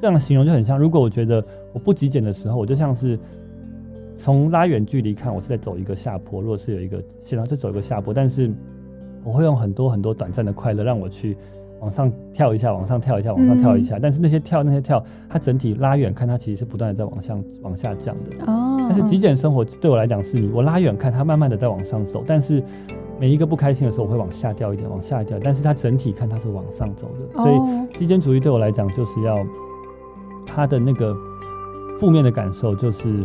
这样形容就很像，如果我觉得我不极简的时候，我就像是从拉远距离看，我是在走一个下坡。如果是有一个线，然后就走一个下坡，但是我会用很多很多短暂的快乐让我去往上跳一下，往上跳一下，往上跳一下。但是那些跳那些跳，它整体拉远看，它其实是不断的在往上往下降的。哦。但是极简生活对我来讲是你，我拉远看它慢慢的在往上走，但是每一个不开心的时候，我会往下掉一点，往下掉。但是它整体看它是往上走的。所以极简主义对我来讲就是要它的那个负面的感受就是。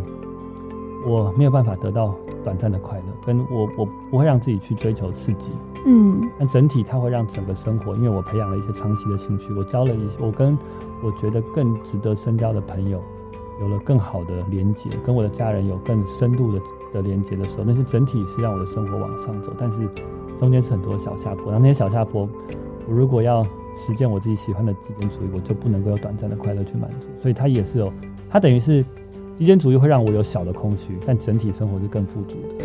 我没有办法得到短暂的快乐，跟我我不会让自己去追求刺激，嗯，那整体它会让整个生活，因为我培养了一些长期的兴趣，我交了一些，我跟我觉得更值得深交的朋友有了更好的连接，跟我的家人有更深度的的连接的时候，那些整体是让我的生活往上走，但是中间是很多小下坡，然后那些小下坡，我如果要实践我自己喜欢的极简主义，我就不能够有短暂的快乐去满足，所以它也是有，它等于是。极简主义会让我有小的空虚，但整体生活是更富足的。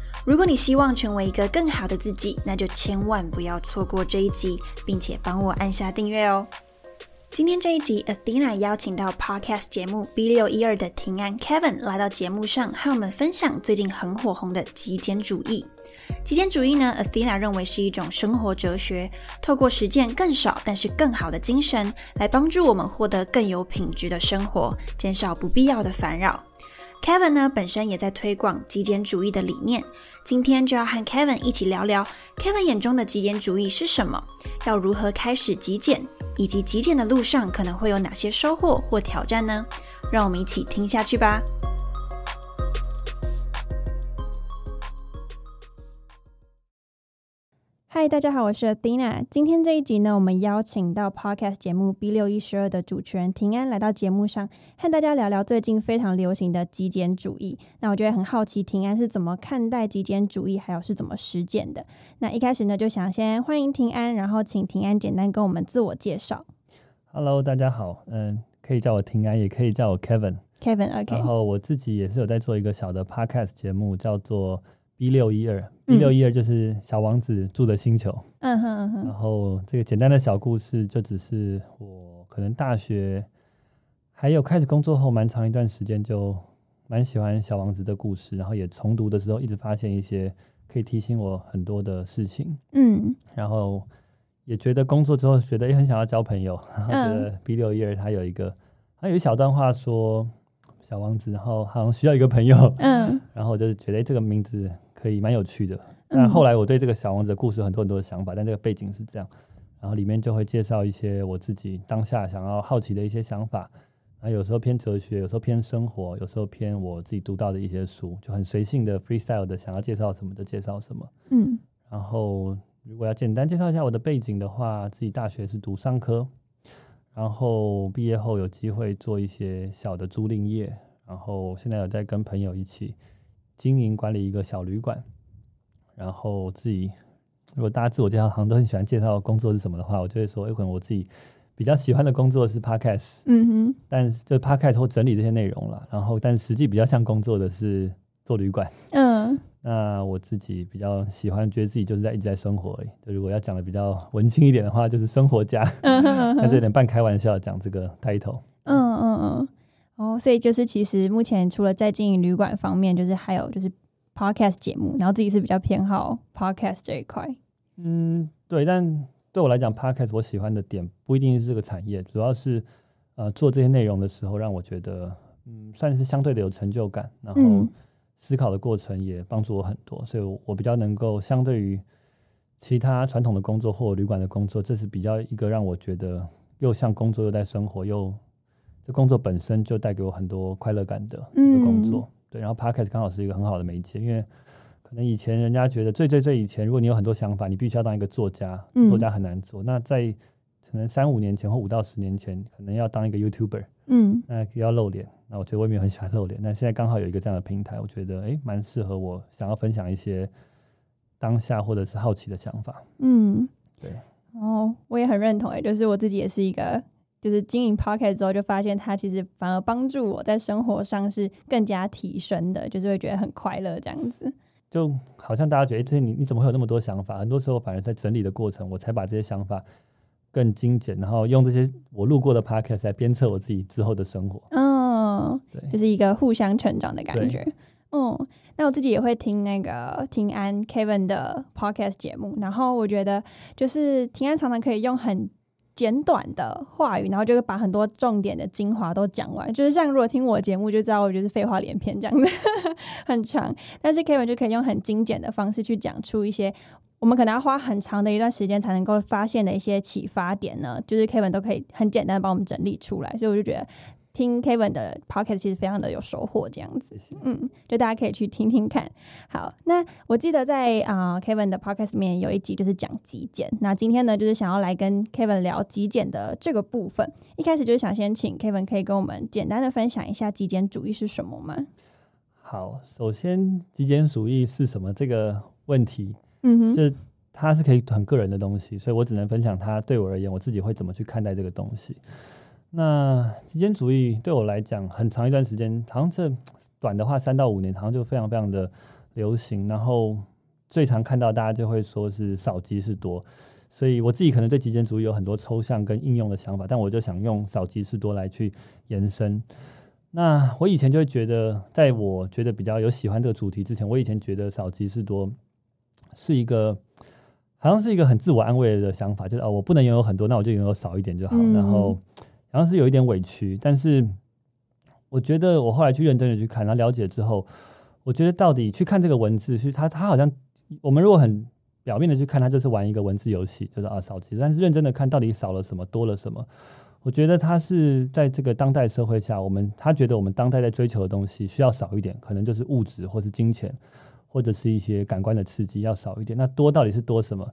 如果你希望成为一个更好的自己，那就千万不要错过这一集，并且帮我按下订阅哦。今天这一集，Athena 邀请到 Podcast 节目 B 六一二的平安 Kevin 来到节目上，和我们分享最近很火红的极简主义。极简主义呢，Athena 认为是一种生活哲学，透过实践更少但是更好的精神，来帮助我们获得更有品质的生活，减少不必要的烦扰。Kevin 呢，本身也在推广极简主义的理念。今天就要和 Kevin 一起聊聊，Kevin 眼中的极简主义是什么？要如何开始极简？以及极简的路上可能会有哪些收获或挑战呢？让我们一起听下去吧。嗨，大家好，我是 Athena。今天这一集呢，我们邀请到 Podcast 节目 B 六一十二的主持人庭安来到节目上，和大家聊聊最近非常流行的极简主义。那我觉得很好奇，庭安是怎么看待极简主义，还有是怎么实践的？那一开始呢，就想先欢迎庭安，然后请庭安简单跟我们自我介绍。Hello，大家好，嗯，可以叫我庭安，也可以叫我 Kevin。Kevin，OK。然后我自己也是有在做一个小的 Podcast 节目，叫做。B 六一二，B 六一二就是小王子住的星球。嗯哼嗯哼。然后这个简单的小故事，就只是我可能大学还有开始工作后蛮长一段时间，就蛮喜欢小王子的故事。然后也重读的时候，一直发现一些可以提醒我很多的事情。嗯。然后也觉得工作之后，觉得也很想要交朋友。然后觉得 B 六一二它有一个，它有一小段话说小王子，然后好像需要一个朋友。嗯。然后我就觉得这个名字。可以蛮有趣的，但后来我对这个小王子的故事很多很多的想法，但这个背景是这样，然后里面就会介绍一些我自己当下想要好奇的一些想法，啊，有时候偏哲学，有时候偏生活，有时候偏我自己读到的一些书，就很随性的 freestyle 的想要介绍什么就介绍什么，嗯，然后如果要简单介绍一下我的背景的话，自己大学是读商科，然后毕业后有机会做一些小的租赁业，然后现在有在跟朋友一起。经营管理一个小旅馆，然后自己如果大家自我介绍好像都很喜欢介绍工作是什么的话，我就会说，有可能我自己比较喜欢的工作是 podcast，嗯哼，但就 podcast 或整理这些内容了，然后但实际比较像工作的是做旅馆，嗯，那我自己比较喜欢，觉得自己就是在一直在生活，就如果要讲的比较文青一点的话，就是生活家，嗯哼，那这有点半开玩笑讲这个 title，嗯嗯嗯。哦，所以就是其实目前除了在经营旅馆方面，就是还有就是 podcast 节目，然后自己是比较偏好 podcast 这一块。嗯，对，但对我来讲，podcast 我喜欢的点不一定是这个产业，主要是呃做这些内容的时候，让我觉得嗯算是相对的有成就感，然后思考的过程也帮助我很多，所以我比较能够相对于其他传统的工作或旅馆的工作，这是比较一个让我觉得又像工作又在生活，又这工作本身就带给我很多快乐感的一个工作。对，然后 podcast 刚好是一个很好的媒介，因为可能以前人家觉得最最最以前，如果你有很多想法，你必须要当一个作家，作家很难做。那在可能三五年前或五到十年前，可能要当一个 YouTuber，嗯，那要露脸。那我觉得我也没有很喜欢露脸，但现在刚好有一个这样的平台，我觉得哎，蛮适合我想要分享一些当下或者是好奇的想法。嗯，对。哦，我也很认同哎，就是我自己也是一个。就是经营 Pocket 之后，就发现它其实反而帮助我在生活上是更加提升的，就是会觉得很快乐这样子。就好像大家觉得，这你你怎么会有那么多想法？很多时候反而在整理的过程，我才把这些想法更精简，然后用这些我路过的 Pocket 来鞭策我自己之后的生活。嗯，对，就是一个互相成长的感觉。嗯，那我自己也会听那个听安 Kevin 的 Podcast 节目，然后我觉得就是听安常常可以用很。简短的话语，然后就会把很多重点的精华都讲完。就是像如果听我节目，就知道我就是废话连篇这样的，很长。但是 Kevin 就可以用很精简的方式去讲出一些我们可能要花很长的一段时间才能够发现的一些启发点呢。就是 Kevin 都可以很简单的帮我们整理出来，所以我就觉得。听 Kevin 的 podcast 其实非常的有收获，这样子，嗯，就大家可以去听听看。好，那我记得在啊 Kevin 的 podcast 里面有一集就是讲极简，那今天呢就是想要来跟 Kevin 聊极简的这个部分。一开始就是想先请 Kevin 可以跟我们简单的分享一下极简主义是什么吗？好，首先极简主义是什么这个问题，嗯哼，就它是可以很个人的东西，所以我只能分享它对我而言，我自己会怎么去看待这个东西。那极简主义对我来讲，很长一段时间，好像这短的话三到五年，好像就非常非常的流行。然后最常看到大家就会说是少即是多，所以我自己可能对极简主义有很多抽象跟应用的想法，但我就想用少即是多来去延伸。那我以前就会觉得，在我觉得比较有喜欢这个主题之前，我以前觉得少即是多是一个好像是一个很自我安慰的想法，就是哦，我不能拥有很多，那我就拥有少一点就好，然后。然后是有一点委屈，但是我觉得我后来去认真的去看，然后了解之后，我觉得到底去看这个文字，是他他好像我们如果很表面的去看，他就是玩一个文字游戏，就是啊少其，但是认真的看到底少了什么，多了什么，我觉得他是在这个当代社会下，我们他觉得我们当代在追求的东西需要少一点，可能就是物质或是金钱，或者是一些感官的刺激要少一点，那多到底是多什么？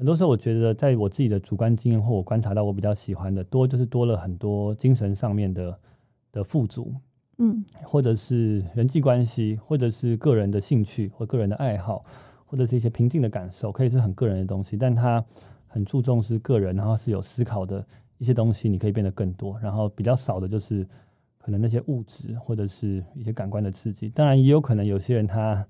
很多时候，我觉得在我自己的主观经验或我观察到我比较喜欢的多，就是多了很多精神上面的的富足，嗯，或者是人际关系，或者是个人的兴趣或个人的爱好，或者是一些平静的感受，可以是很个人的东西，但它很注重是个人，然后是有思考的一些东西，你可以变得更多。然后比较少的就是可能那些物质或者是一些感官的刺激。当然，也有可能有些人他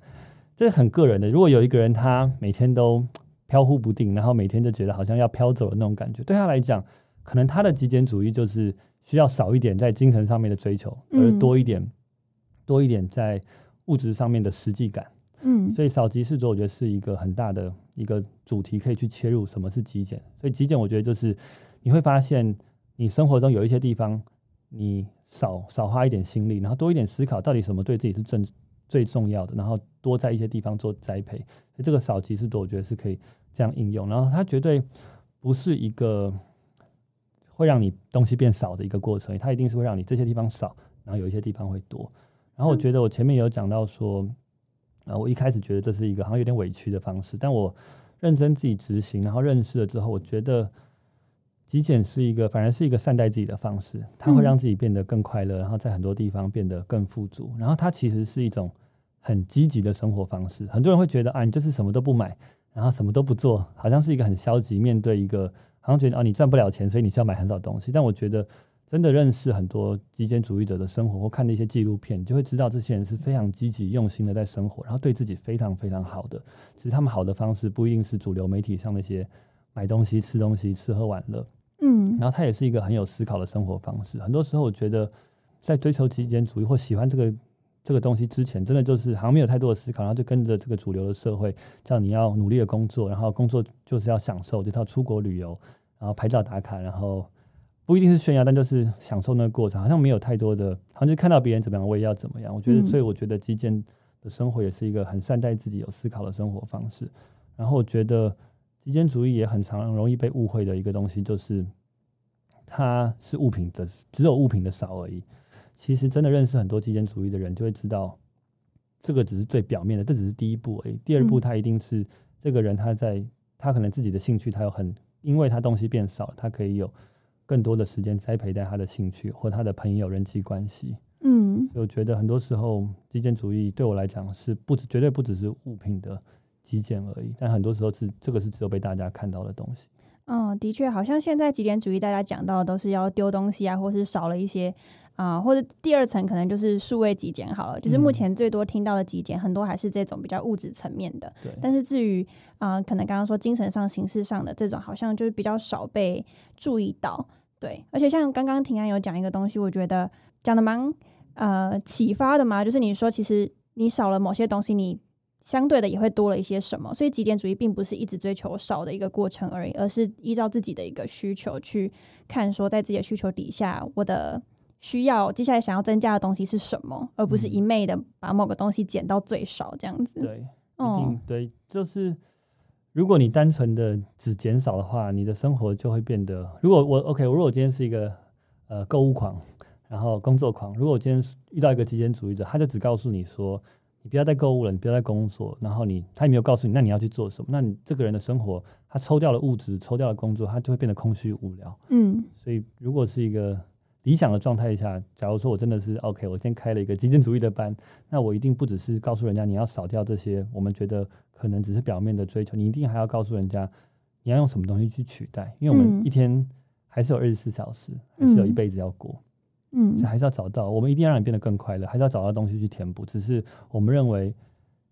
这是很个人的。如果有一个人他每天都飘忽不定，然后每天就觉得好像要飘走的那种感觉，对他来讲，可能他的极简主义就是需要少一点在精神上面的追求，而多一点多一点在物质上面的实际感。嗯，所以少即是多，我觉得是一个很大的一个主题，可以去切入什么是极简。所以极简，我觉得就是你会发现，你生活中有一些地方，你少少花一点心力，然后多一点思考，到底什么对自己是正最重要的，然后多在一些地方做栽培。所以这个少即是多，我觉得是可以。这样应用，然后它绝对不是一个会让你东西变少的一个过程，它一定是会让你这些地方少，然后有一些地方会多。然后我觉得我前面有讲到说，啊，我一开始觉得这是一个好像有点委屈的方式，但我认真自己执行，然后认识了之后，我觉得极简是一个反而是一个善待自己的方式，它会让自己变得更快乐，然后在很多地方变得更富足。然后它其实是一种很积极的生活方式。很多人会觉得啊，你就是什么都不买。然后什么都不做，好像是一个很消极面对一个，好像觉得啊你赚不了钱，所以你需要买很少东西。但我觉得真的认识很多极简主义者的生活，或看那些纪录片，你就会知道这些人是非常积极用心的在生活，然后对自己非常非常好的。其实他们好的方式不一定是主流媒体上那些买东西、吃东西、吃喝玩乐，嗯，然后他也是一个很有思考的生活方式。很多时候我觉得在追求极简主义或喜欢这个。这个东西之前真的就是好像没有太多的思考，然后就跟着这个主流的社会，叫你要努力的工作，然后工作就是要享受，这套出国旅游，然后拍照打卡，然后不一定是炫耀，但就是享受那个过程，好像没有太多的，好像就看到别人怎么样，我也要怎么样。我觉得，所以我觉得极简的生活也是一个很善待自己、有思考的生活方式。然后我觉得极简主义也很常容易被误会的一个东西，就是它是物品的，只有物品的少而已。其实真的认识很多极简主义的人，就会知道，这个只是最表面的，这只是第一步而已。第二步，他一定是这个人他在他可能自己的兴趣，他有很，因为他东西变少，他可以有更多的时间栽培在他的兴趣或他的朋友人际关系。嗯，我觉得很多时候极简主义对我来讲是不只，绝对不只是物品的极简而已，但很多时候是这个是只有被大家看到的东西。嗯，的确，好像现在极简主义大家讲到的都是要丢东西啊，或是少了一些啊，或者第二层可能就是数位极简好了。就是目前最多听到的极简，很多还是这种比较物质层面的。对。但是至于啊，可能刚刚说精神上、形式上的这种，好像就是比较少被注意到。对。而且像刚刚庭安有讲一个东西，我觉得讲的蛮呃启发的嘛，就是你说其实你少了某些东西，你。相对的也会多了一些什么，所以极简主义并不是一直追求少的一个过程而已，而是依照自己的一个需求去看，说在自己的需求底下，我的需要接下来想要增加的东西是什么，而不是一昧的把某个东西减到最少这样子。对，哦，对，就是如果你单纯的只减少的话，你的生活就会变得。如果我 OK，如果我今天是一个呃购物狂，然后工作狂，如果我今天遇到一个极简主义者，他就只告诉你说。你不要再购物了，你不要再工作，然后你他也没有告诉你，那你要去做什么？那你这个人的生活，他抽掉了物质，抽掉了工作，他就会变得空虚无聊。嗯，所以如果是一个理想的状态下，假如说我真的是 OK，我今天开了一个极简主义的班，那我一定不只是告诉人家你要少掉这些我们觉得可能只是表面的追求，你一定还要告诉人家你要用什么东西去取代，因为我们一天还是有二十四小时，还是有一辈子要过。嗯，还是要找到，我们一定要让你变得更快乐，还是要找到东西去填补。只是我们认为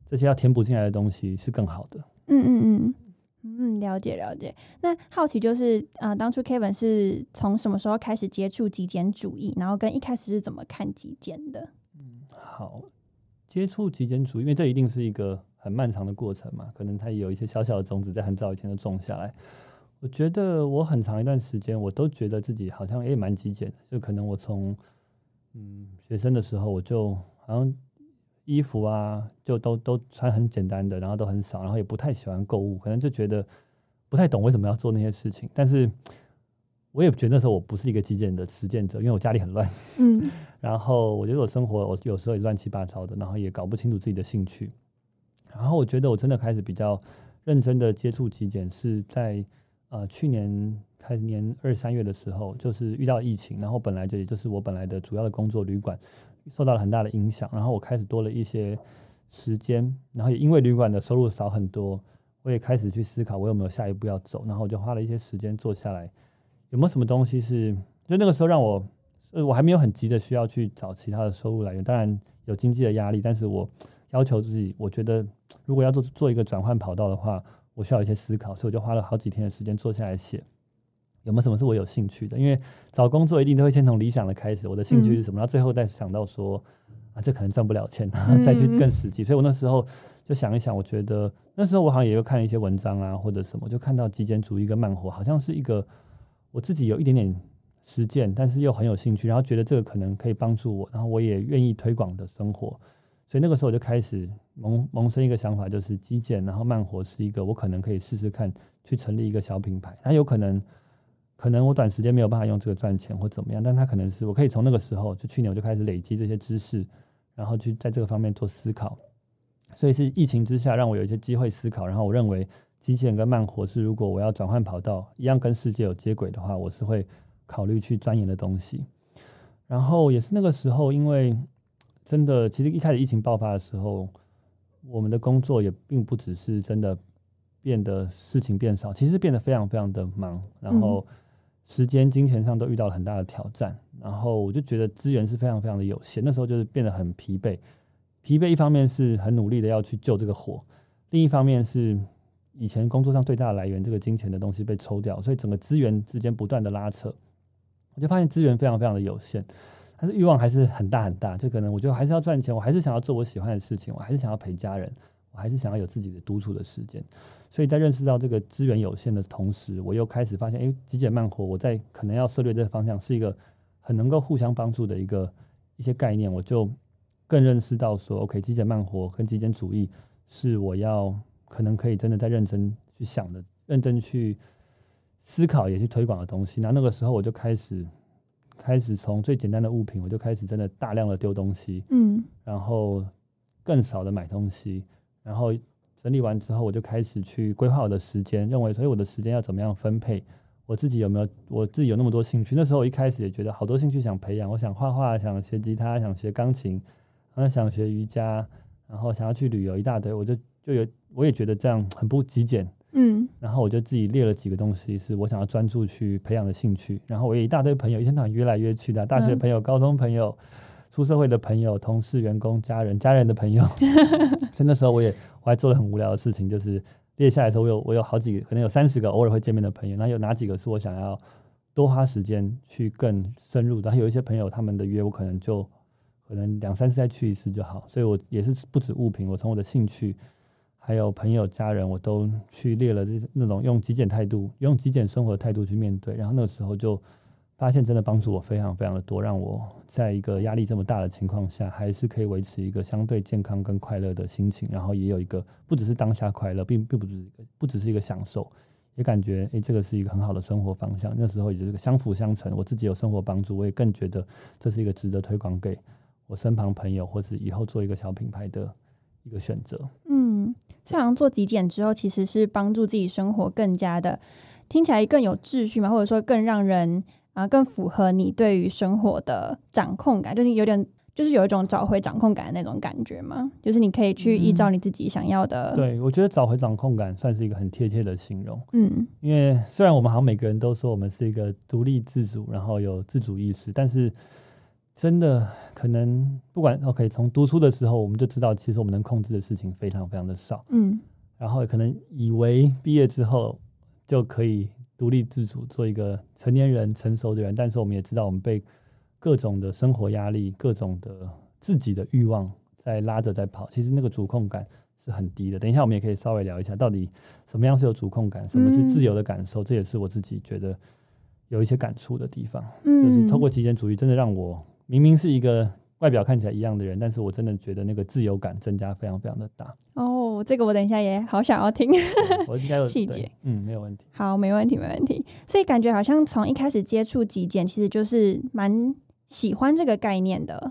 这些要填补进来的东西是更好的。嗯嗯嗯嗯，了解了解。那好奇就是，啊，当初 Kevin 是从什么时候开始接触极简主义，然后跟一开始是怎么看极简的？嗯，好，接触极简主义，因为这一定是一个很漫长的过程嘛，可能它有一些小小的种子在很早以前就种下来。我觉得我很长一段时间，我都觉得自己好像也蛮极简的。就可能我从嗯学生的时候，我就好像衣服啊，就都都穿很简单的，然后都很少，然后也不太喜欢购物，可能就觉得不太懂为什么要做那些事情。但是我也觉得那时候我不是一个极简的实践者，因为我家里很乱，嗯，然后我觉得我生活我有时候也乱七八糟的，然后也搞不清楚自己的兴趣。然后我觉得我真的开始比较认真的接触极简是在。呃，去年开年二三月的时候，就是遇到疫情，然后本来就也就是我本来的主要的工作旅馆受到了很大的影响，然后我开始多了一些时间，然后也因为旅馆的收入少很多，我也开始去思考我有没有下一步要走，然后我就花了一些时间坐下来，有没有什么东西是就那个时候让我，呃，我还没有很急的需要去找其他的收入来源，当然有经济的压力，但是我要求自己，我觉得如果要做做一个转换跑道的话。我需要一些思考，所以我就花了好几天的时间坐下来写，有没有什么是我有兴趣的？因为找工作一定都会先从理想的开始，我的兴趣是什么，然后最后再想到说啊，这可能赚不了钱，再去更实际。所以我那时候就想一想，我觉得那时候我好像也有看一些文章啊，或者什么，就看到极简主义跟慢活，好像是一个我自己有一点点实践，但是又很有兴趣，然后觉得这个可能可以帮助我，然后我也愿意推广的生活。所以那个时候我就开始萌萌生一个想法，就是基建，然后慢活是一个我可能可以试试看去成立一个小品牌。它有可能，可能我短时间没有办法用这个赚钱或怎么样，但它可能是我可以从那个时候，就去年我就开始累积这些知识，然后去在这个方面做思考。所以是疫情之下让我有一些机会思考，然后我认为基建跟慢活是如果我要转换跑道，一样跟世界有接轨的话，我是会考虑去钻研的东西。然后也是那个时候，因为。真的，其实一开始疫情爆发的时候，我们的工作也并不只是真的变得事情变少，其实变得非常非常的忙，然后时间、金钱上都遇到了很大的挑战，然后我就觉得资源是非常非常的有限，那时候就是变得很疲惫。疲惫一方面是很努力的要去救这个火，另一方面是以前工作上最大的来源这个金钱的东西被抽掉，所以整个资源之间不断的拉扯，我就发现资源非常非常的有限。但是欲望还是很大很大，就可能我觉得还是要赚钱，我还是想要做我喜欢的事情，我还是想要陪家人，我还是想要有自己的独处的时间。所以在认识到这个资源有限的同时，我又开始发现，哎，极简慢活，我在可能要涉猎这个方向是一个很能够互相帮助的一个一些概念，我就更认识到说，OK，极简慢活跟极简主义是我要可能可以真的在认真去想的，认真去思考也去推广的东西。那那个时候我就开始开始从最简单的物品，我就开始真的大量的丢东西，嗯，然后更少的买东西，然后整理完之后，我就开始去规划我的时间，认为所以我的时间要怎么样分配。我自己有没有？我自己有那么多兴趣？那时候我一开始也觉得好多兴趣想培养，我想画画，想学吉他，想学钢琴，然后想学瑜伽，然后想要去旅游，一大堆。我就就有，我也觉得这样很不极简。嗯。然后我就自己列了几个东西，是我想要专注去培养的兴趣。然后我有一大堆朋友，一天到晚约来约去的，大学朋友、高中朋友、出社会的朋友、同事、员工、家人、家人的朋友。所以那时候我也我还做了很无聊的事情，就是。列下来的时候，我有我有好几个，可能有三十个偶尔会见面的朋友。那有哪几个是我想要多花时间去更深入的？然后有一些朋友他们的约，我可能就可能两三次再去一次就好。所以我也是不止物品，我从我的兴趣，还有朋友家人，我都去列了这那种用极简态度、用极简生活的态度去面对。然后那个时候就。发现真的帮助我非常非常的多，让我在一个压力这么大的情况下，还是可以维持一个相对健康跟快乐的心情，然后也有一个不只是当下快乐，并并不只是一个不只是一个享受，也感觉诶这个是一个很好的生活方向。那时候也就是个相辅相成，我自己有生活帮助，我也更觉得这是一个值得推广给我身旁朋友，或者以后做一个小品牌的一个选择。嗯，像做极简之后，其实是帮助自己生活更加的听起来更有秩序嘛，或者说更让人。啊，更符合你对于生活的掌控感，就是有点，就是有一种找回掌控感的那种感觉嘛？就是你可以去依照你自己想要的。对，我觉得找回掌控感算是一个很贴切的形容。嗯，因为虽然我们好像每个人都说我们是一个独立自主，然后有自主意识，但是真的可能不管 OK，从读书的时候我们就知道，其实我们能控制的事情非常非常的少。嗯，然后可能以为毕业之后就可以。独立自主，做一个成年人、成熟的人，但是我们也知道，我们被各种的生活压力、各种的自己的欲望在拉着在跑。其实那个主控感是很低的。等一下，我们也可以稍微聊一下，到底什么样是有主控感，什么是自由的感受。这也是我自己觉得有一些感触的地方。嗯就是透过极简主义，真的让我明明是一个。外表看起来一样的人，但是我真的觉得那个自由感增加非常非常的大。哦，这个我等一下也好想要听。我应该有细节，嗯，没有问题。好，没问题，没问题。所以感觉好像从一开始接触极简，其实就是蛮喜欢这个概念的，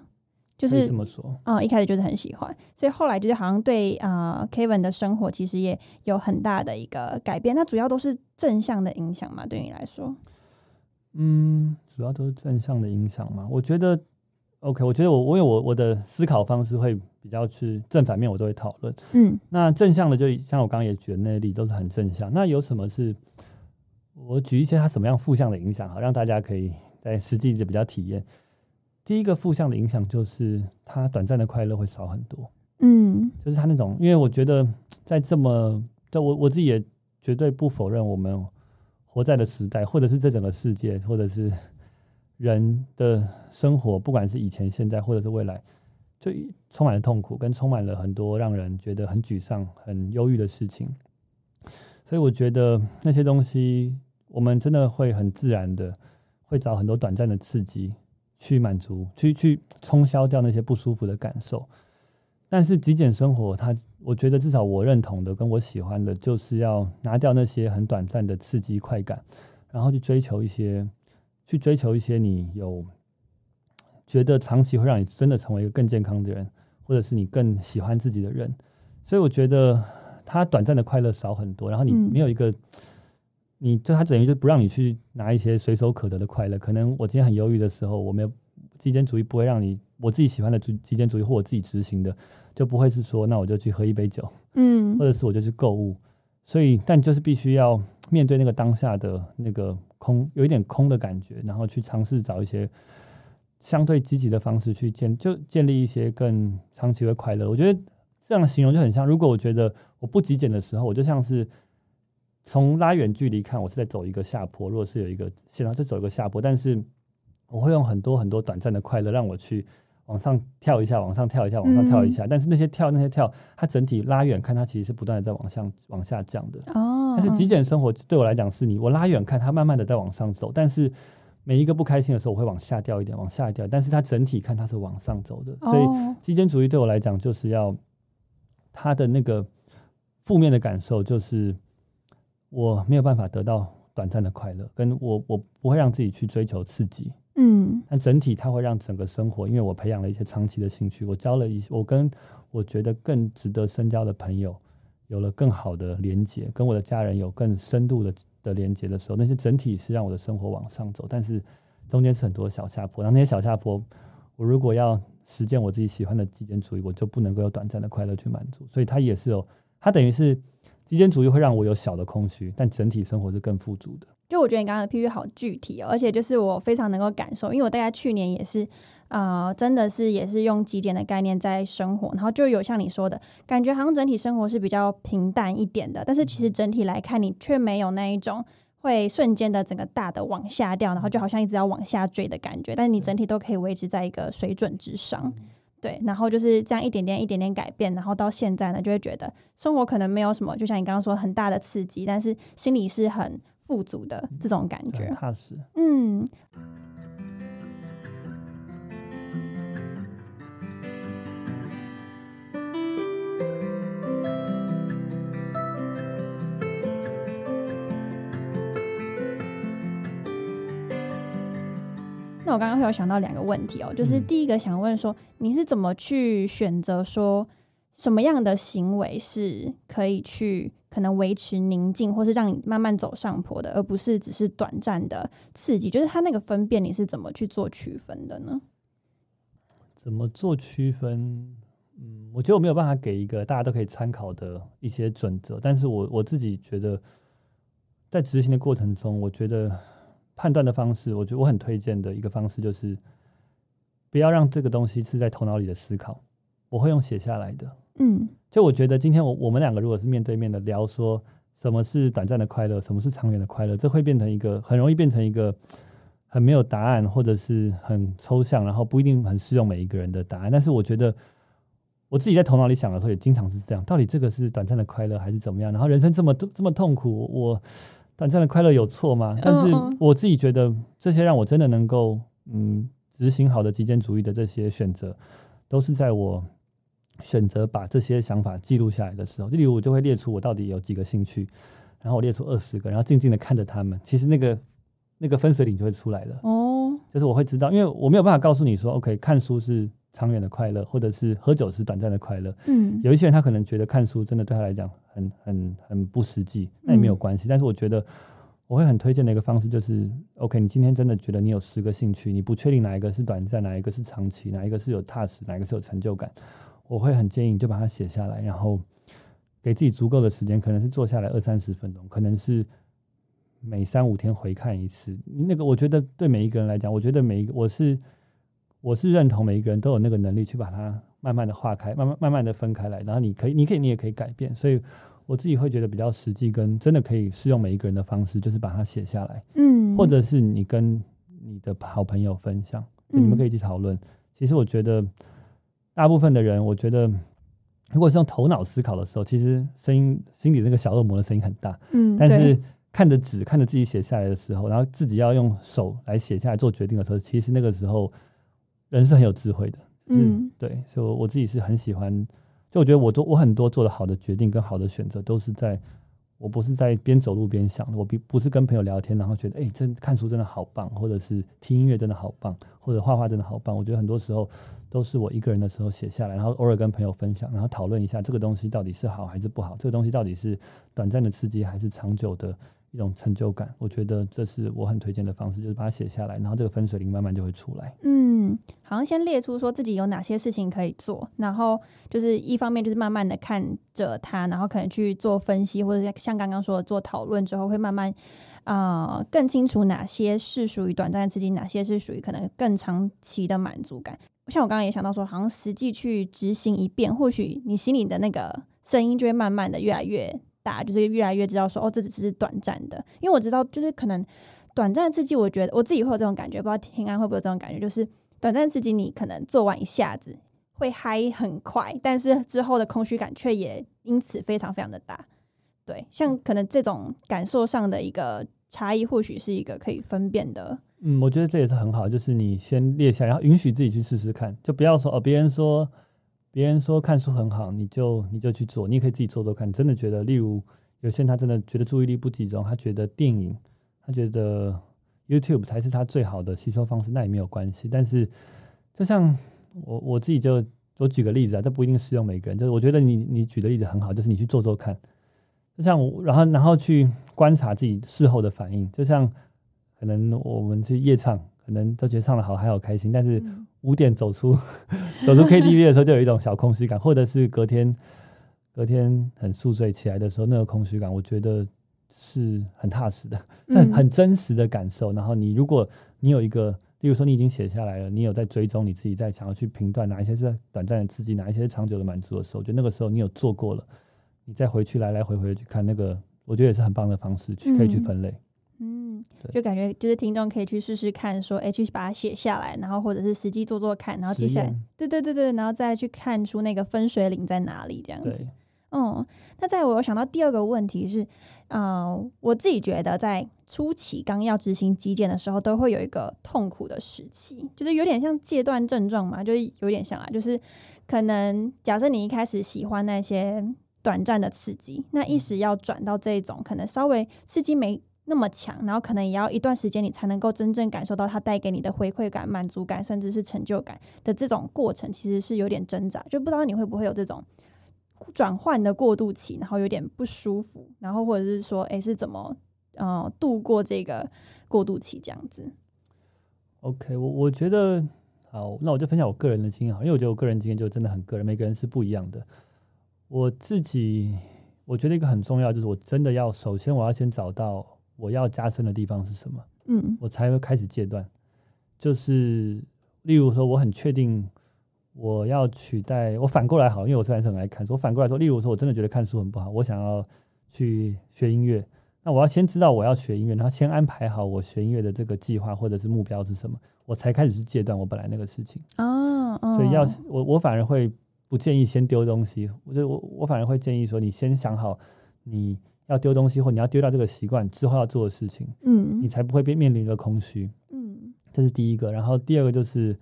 就是这么说。嗯，一开始就是很喜欢，所以后来就是好像对啊，Kevin 的生活其实也有很大的一个改变。那主要都是正向的影响嘛？对你来说？嗯，主要都是正向的影响嘛？我觉得。OK，我觉得我我有我我的思考方式会比较去正反面，我都会讨论。嗯，那正向的就像我刚刚也举的那些例，都是很正向。那有什么是我举一些它什么样负向的影响，好让大家可以在实际的比较体验。第一个负向的影响就是它短暂的快乐会少很多。嗯，就是它那种，因为我觉得在这么在我我自己也绝对不否认我们活在的时代，或者是这整个世界，或者是。人的生活，不管是以前、现在，或者是未来，就充满了痛苦，跟充满了很多让人觉得很沮丧、很忧郁的事情。所以，我觉得那些东西，我们真的会很自然的，会找很多短暂的刺激去满足、去去冲消掉那些不舒服的感受。但是，极简生活，它，我觉得至少我认同的，跟我喜欢的，就是要拿掉那些很短暂的刺激快感，然后去追求一些。去追求一些你有觉得长期会让你真的成为一个更健康的人，或者是你更喜欢自己的人，所以我觉得他短暂的快乐少很多。然后你没有一个，你就他等于就不让你去拿一些随手可得的快乐。可能我今天很忧郁的时候，我没有极简主义不会让你我自己喜欢的极极简主义或我自己执行的，就不会是说那我就去喝一杯酒，嗯，或者是我就去购物。所以，但就是必须要面对那个当下的那个。空有一点空的感觉，然后去尝试找一些相对积极的方式去建，就建立一些更长期的快乐。我觉得这样的形容就很像，如果我觉得我不极简的时候，我就像是从拉远距离看，我是在走一个下坡。如果是有一个线，然后就走一个下坡，但是我会用很多很多短暂的快乐让我去往上跳一下，往上跳一下，往上跳一下。但是那些跳那些跳，它整体拉远看，它其实是不断的在往上往下降的。哦。但是极简生活对我来讲是你，我拉远看它慢慢的在往上走，但是每一个不开心的时候我会往下掉一点，往下掉，但是它整体看它是往上走的，所以极简主义对我来讲就是要它的那个负面的感受就是我没有办法得到短暂的快乐，跟我我不会让自己去追求刺激，嗯，但整体它会让整个生活，因为我培养了一些长期的兴趣，我交了一些，我跟我觉得更值得深交的朋友有了更好的连接，跟我的家人有更深度的的连接的时候，那些整体是让我的生活往上走，但是中间是很多小下坡，然后那些小下坡，我如果要实践我自己喜欢的极简主义，我就不能够有短暂的快乐去满足，所以它也是有，它等于是。极简主义会让我有小的空虚，但整体生活是更富足的。就我觉得你刚刚的譬喻好具体哦，而且就是我非常能够感受，因为我大概去年也是，呃，真的是也是用极简的概念在生活，然后就有像你说的感觉，好像整体生活是比较平淡一点的，但是其实整体来看，你却没有那一种会瞬间的整个大的往下掉，然后就好像一直要往下坠的感觉，但是你整体都可以维持在一个水准之上。对，然后就是这样一点点、一点点改变，然后到现在呢，就会觉得生活可能没有什么，就像你刚刚说很大的刺激，但是心里是很富足的这种感觉，踏实。嗯。那我刚刚会有想到两个问题哦，就是第一个想问说，你是怎么去选择说什么样的行为是可以去可能维持宁静，或是让你慢慢走上坡的，而不是只是短暂的刺激？就是它那个分辨你是怎么去做区分的呢？怎么做区分？嗯，我觉得我没有办法给一个大家都可以参考的一些准则，但是我我自己觉得在执行的过程中，我觉得。判断的方式，我觉得我很推荐的一个方式就是，不要让这个东西是在头脑里的思考，我会用写下来的。嗯，就我觉得今天我我们两个如果是面对面的聊，说什么是短暂的快乐，什么是长远的快乐，这会变成一个很容易变成一个很没有答案，或者是很抽象，然后不一定很适用每一个人的答案。但是我觉得我自己在头脑里想的时候，也经常是这样：到底这个是短暂的快乐还是怎么样？然后人生这么这么痛苦，我。短暂的快乐有错吗？但是我自己觉得，这些让我真的能够嗯执行好的极简主义的这些选择，都是在我选择把这些想法记录下来的时候。例如，我就会列出我到底有几个兴趣，然后我列出二十个，然后静静的看着他们。其实那个那个分水岭就会出来了。哦，就是我会知道，因为我没有办法告诉你说，OK，看书是。长远的快乐，或者是喝酒是短暂的快乐。嗯，有一些人他可能觉得看书真的对他来讲很很很不实际，那也没有关系。但是我觉得我会很推荐的一个方式就是，OK，你今天真的觉得你有十个兴趣，你不确定哪一个是短暂，哪一个是长期，哪一个是有踏实，哪一个是有成就感，我会很建议你就把它写下来，然后给自己足够的时间，可能是坐下来二三十分钟，可能是每三五天回看一次。那个我觉得对每一个人来讲，我觉得每一个我是。我是认同每一个人都有那个能力去把它慢慢的化开，慢慢慢慢的分开来，然后你可以，你可以，你也可以改变。所以我自己会觉得比较实际，跟真的可以适用每一个人的方式，就是把它写下来，嗯，或者是你跟你的好朋友分享，你们可以一起讨论。其实我觉得大部分的人，我觉得如果是用头脑思考的时候，其实声音心里那个小恶魔的声音很大，嗯，但是看着纸，看着自己写下来的时候，然后自己要用手来写下来做决定的时候，其实那个时候。人是很有智慧的，嗯，对，所以我自己是很喜欢，就我觉得我做我很多做的好的决定跟好的选择，都是在我不是在边走路边想，我不不是跟朋友聊天，然后觉得哎，真看书真的好棒，或者是听音乐真的好棒，或者画画真的好棒。我觉得很多时候都是我一个人的时候写下来，然后偶尔跟朋友分享，然后讨论一下这个东西到底是好还是不好，这个东西到底是短暂的刺激还是长久的。一种成就感，我觉得这是我很推荐的方式，就是把它写下来，然后这个分水岭慢慢就会出来。嗯，好像先列出说自己有哪些事情可以做，然后就是一方面就是慢慢的看着它，然后可能去做分析，或者像刚刚说的做讨论之后，会慢慢啊更清楚哪些是属于短暂的刺激，哪些是属于可能更长期的满足感。像我刚刚也想到说，好像实际去执行一遍，或许你心里的那个声音就会慢慢的越来越。大就是越来越知道说哦，这只是短暂的，因为我知道就是可能短暂的刺激，我觉得我自己会有这种感觉，不知道平安会不会有这种感觉，就是短暂刺激你可能做完一下子会嗨很快，但是之后的空虚感却也因此非常非常的大。对，像可能这种感受上的一个差异，或许是一个可以分辨的。嗯，我觉得这也是很好，就是你先列下，然后允许自己去试试看，就不要说哦，别人说。别人说看书很好，你就你就去做，你也可以自己做做看。真的觉得，例如有些人他真的觉得注意力不集中，他觉得电影他觉得 YouTube 才是他最好的吸收方式，那也没有关系。但是，就像我我自己就我举个例子啊，这不一定适用每个人。就是我觉得你你举的例子很好，就是你去做做看，就像我然后然后去观察自己事后的反应。就像可能我们去夜唱，可能都觉得唱的好，还好开心。但是五点走出走出 KTV 的时候，就有一种小空虚感，或者是隔天。隔天很宿醉起来的时候，那个空虚感，我觉得是很踏实的，很很真实的感受。然后你如果你有一个，例如说你已经写下来了，你有在追踪你自己，在想要去评断哪一些是短暂的刺激，哪一些是长久的满足的时候，就那个时候你有做过了，你再回去来来回回去看那个，我觉得也是很棒的方式，去可以去分类。嗯，就感觉就是听众可以去试试看，说哎，去把它写下来，然后或者是实际做做看，然后接下来，对对对对，然后再去看出那个分水岭在哪里，这样子。嗯，那在我有想到第二个问题是，嗯，我自己觉得在初期刚要执行基建的时候，都会有一个痛苦的时期，就是有点像戒断症状嘛，就是有点像啊，就是可能假设你一开始喜欢那些短暂的刺激，那一时要转到这种可能稍微刺激没那么强，然后可能也要一段时间你才能够真正感受到它带给你的回馈感、满足感，甚至是成就感的这种过程，其实是有点挣扎，就不知道你会不会有这种。转换的过渡期，然后有点不舒服，然后或者是说，哎，是怎么呃度过这个过渡期这样子？OK，我我觉得好，那我就分享我个人的经验，因为我觉得我个人经验就真的很个人，每个人是不一样的。我自己我觉得一个很重要，就是我真的要首先我要先找到我要加深的地方是什么，嗯，我才会开始戒断。就是例如说，我很确定。我要取代我反过来好，因为我虽然是很爱看书。我反过来说，例如说，我真的觉得看书很不好，我想要去学音乐。那我要先知道我要学音乐，然后先安排好我学音乐的这个计划或者是目标是什么，我才开始去戒断我本来那个事情。哦，所以要我我反而会不建议先丢东西。我就我我反而会建议说，你先想好你要丢东西或你要丢掉这个习惯之后要做的事情，嗯，你才不会被面临一个空虚。嗯，这是第一个。然后第二个就是。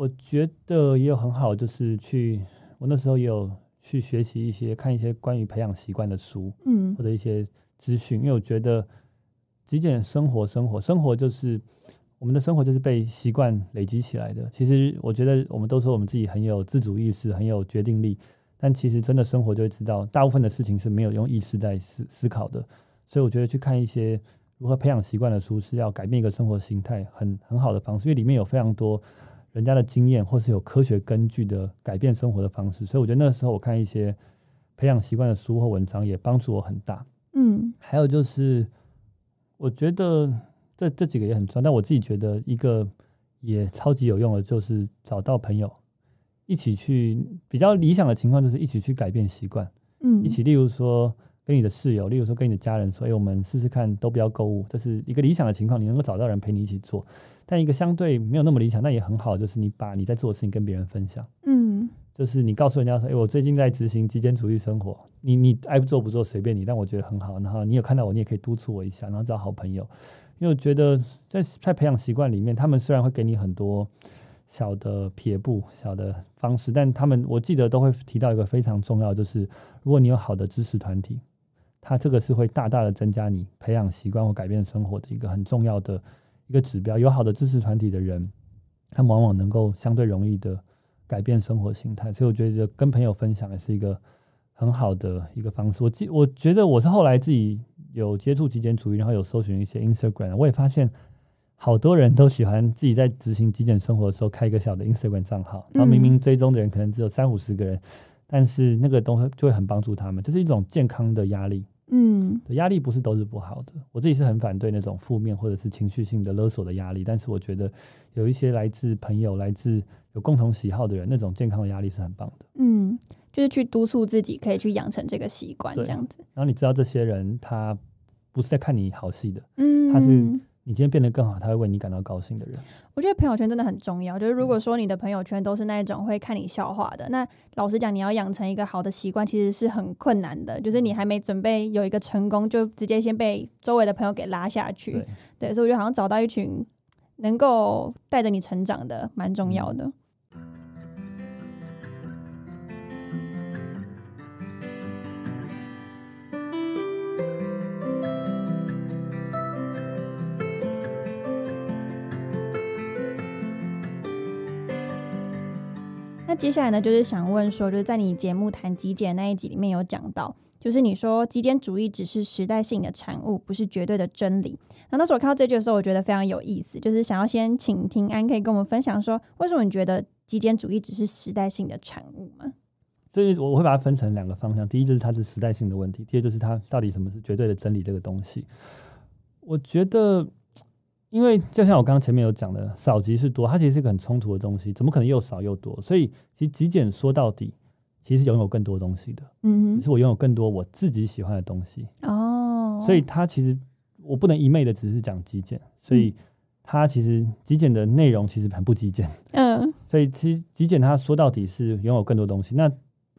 我觉得也有很好，就是去我那时候也有去学习一些看一些关于培养习惯的书，嗯，或者一些资讯，因为我觉得极简生活，生活，生活就是我们的生活就是被习惯累积起来的。其实我觉得我们都说我们自己很有自主意识，很有决定力，但其实真的生活就会知道，大部分的事情是没有用意识在思思考的。所以我觉得去看一些如何培养习惯的书，是要改变一个生活形态很很好的方式，因为里面有非常多。人家的经验，或是有科学根据的改变生活的方式，所以我觉得那时候我看一些培养习惯的书或文章，也帮助我很大。嗯，还有就是，我觉得这这几个也很重要，但我自己觉得一个也超级有用的，就是找到朋友一起去。比较理想的情况就是一起去改变习惯。嗯，一起，例如说跟你的室友，例如说跟你的家人说：“哎，我们试试看，都不要购物。”这是一个理想的情况，你能够找到人陪你一起做。但一个相对没有那么理想，但也很好，就是你把你在做的事情跟别人分享，嗯，就是你告诉人家说，哎，我最近在执行极简主义生活，你你爱做不做随便你，但我觉得很好。然后你有看到我，你也可以督促我一下，然后找好朋友，因为我觉得在在培养习惯里面，他们虽然会给你很多小的撇步、小的方式，但他们我记得都会提到一个非常重要，就是如果你有好的知识团体，它这个是会大大的增加你培养习惯或改变生活的一个很重要的。一个指标，有好的支持团体的人，他往往能够相对容易的改变生活形态。所以我觉得跟朋友分享也是一个很好的一个方式。我记，我觉得我是后来自己有接触极简主义，然后有搜寻一些 Instagram，我也发现好多人都喜欢自己在执行极简生活的时候开一个小的 Instagram 账号，然后明明追踪的人可能只有三五十个人，但是那个东西就会很帮助他们，就是一种健康的压力。嗯，压力不是都是不好的。我自己是很反对那种负面或者是情绪性的勒索的压力，但是我觉得有一些来自朋友、来自有共同喜好的人，那种健康的压力是很棒的。嗯，就是去督促自己，可以去养成这个习惯，这样子。然后你知道，这些人他不是在看你好戏的，嗯，他是。你今天变得更好，他会为你感到高兴的人。我觉得朋友圈真的很重要。就是如果说你的朋友圈都是那种会看你笑话的，那老实讲，你要养成一个好的习惯，其实是很困难的。就是你还没准备有一个成功，就直接先被周围的朋友给拉下去。对，所以我觉得好像找到一群能够带着你成长的，蛮重要的。那接下来呢，就是想问说，就是在你节目谈极简那一集里面有讲到，就是你说极简主义只是时代性的产物，不是绝对的真理。那那时我看到这句的时候，我觉得非常有意思，就是想要先请听安可以跟我们分享说，为什么你觉得极简主义只是时代性的产物吗？所以我会把它分成两个方向，第一就是它是时代性的问题，第二就是它到底什么是绝对的真理这个东西。我觉得。因为就像我刚刚前面有讲的，少即是多，它其实是一个很冲突的东西，怎么可能又少又多？所以其实极简说到底，其实拥有更多东西的，嗯，只是我拥有更多我自己喜欢的东西哦。所以它其实我不能一昧的只是讲极简，所以它其实极简的内容其实很不极简，嗯。所以其实极简它说到底是拥有更多东西。那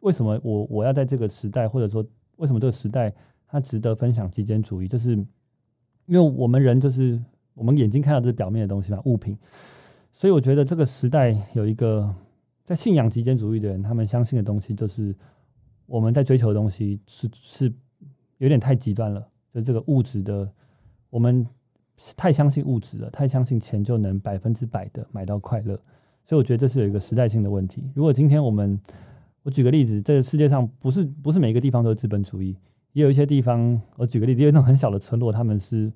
为什么我我要在这个时代，或者说为什么这个时代它值得分享极简主义？就是因为我们人就是。我们眼睛看到这表面的东西嘛，物品。所以我觉得这个时代有一个在信仰极简主义的人，他们相信的东西就是我们在追求的东西是是有点太极端了。就这个物质的，我们太相信物质了，太相信钱就能百分之百的买到快乐。所以我觉得这是有一个时代性的问题。如果今天我们，我举个例子，这个世界上不是不是每个地方都是资本主义，也有一些地方，我举个例子，因为那种很小的村落，他们是。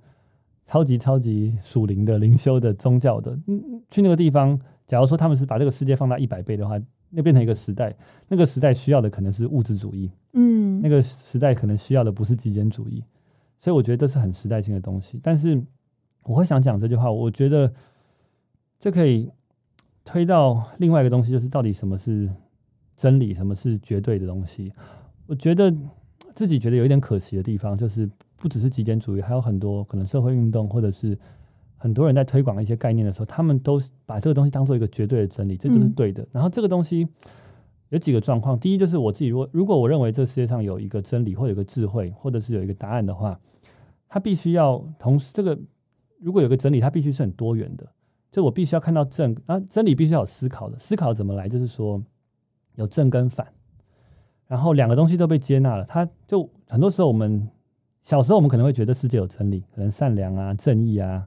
超级超级属灵的灵修的宗教的，嗯，去那个地方，假如说他们是把这个世界放大一百倍的话，那变成一个时代，那个时代需要的可能是物质主义，嗯，那个时代可能需要的不是极简主义，所以我觉得这是很时代性的东西。但是我会想讲这句话，我觉得这可以推到另外一个东西，就是到底什么是真理，什么是绝对的东西。我觉得自己觉得有一点可惜的地方，就是。不只是极简主义，还有很多可能社会运动，或者是很多人在推广一些概念的时候，他们都把这个东西当做一个绝对的真理，这就是对的。然后这个东西有几个状况，第一就是我自己，如果如果我认为这世界上有一个真理，或有一个智慧，或者是有一个答案的话，它必须要同时这个如果有个真理，它必须是很多元的，就我必须要看到正啊，真理必须要有思考的，思考怎么来，就是说有正跟反，然后两个东西都被接纳了，它就很多时候我们。小时候我们可能会觉得世界有真理，可能善良啊、正义啊，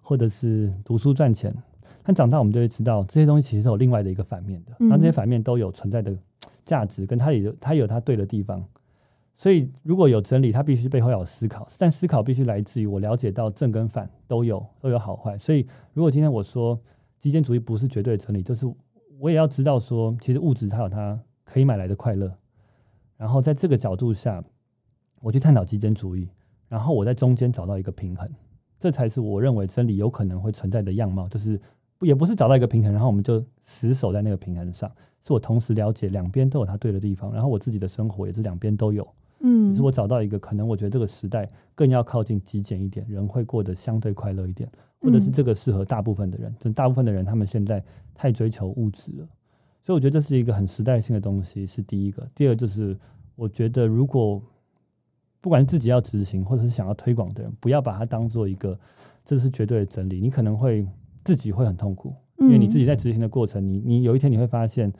或者是读书赚钱。但长大我们就会知道，这些东西其实是有另外的一个反面的。那这些反面都有存在的价值，跟它有它有它对的地方。所以如果有真理，它必须背后要有思考，但思考必须来自于我了解到正跟反都有都有好坏。所以如果今天我说极简主义不是绝对真理，就是我也要知道说，其实物质它有它可以买来的快乐。然后在这个角度下。我去探讨极简主义，然后我在中间找到一个平衡，这才是我认为真理有可能会存在的样貌。就是也不是找到一个平衡，然后我们就死守在那个平衡上。是我同时了解两边都有它对的地方，然后我自己的生活也是两边都有。嗯，只是我找到一个可能，我觉得这个时代更要靠近极简一点，人会过得相对快乐一点，或者是这个适合大部分的人。就大部分的人他们现在太追求物质了，所以我觉得这是一个很时代性的东西，是第一个。第二就是我觉得如果不管自己要执行，或者是想要推广的人，不要把它当做一个这是绝对的真理。你可能会自己会很痛苦，因为你自己在执行的过程，你你有一天你会发现，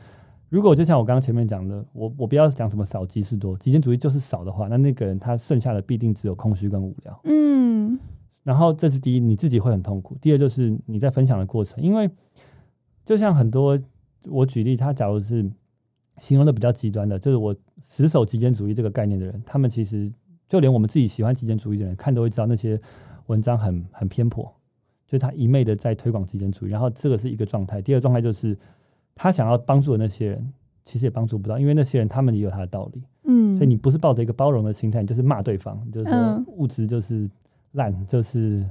如果就像我刚刚前面讲的，我我不要讲什么少即是多，极简主义就是少的话，那那个人他剩下的必定只有空虚跟无聊。嗯，然后这是第一，你自己会很痛苦。第二就是你在分享的过程，因为就像很多我举例，他假如是形容的比较极端的，就是我死守极简主义这个概念的人，他们其实。就连我们自己喜欢极简主义的人看都会知道那些文章很很偏颇，就是他一昧的在推广极简主义，然后这个是一个状态。第二个状态就是他想要帮助的那些人，其实也帮助不到，因为那些人他们也有他的道理。嗯，所以你不是抱着一个包容的心态，你就是骂对方，就是说物质就是烂，就是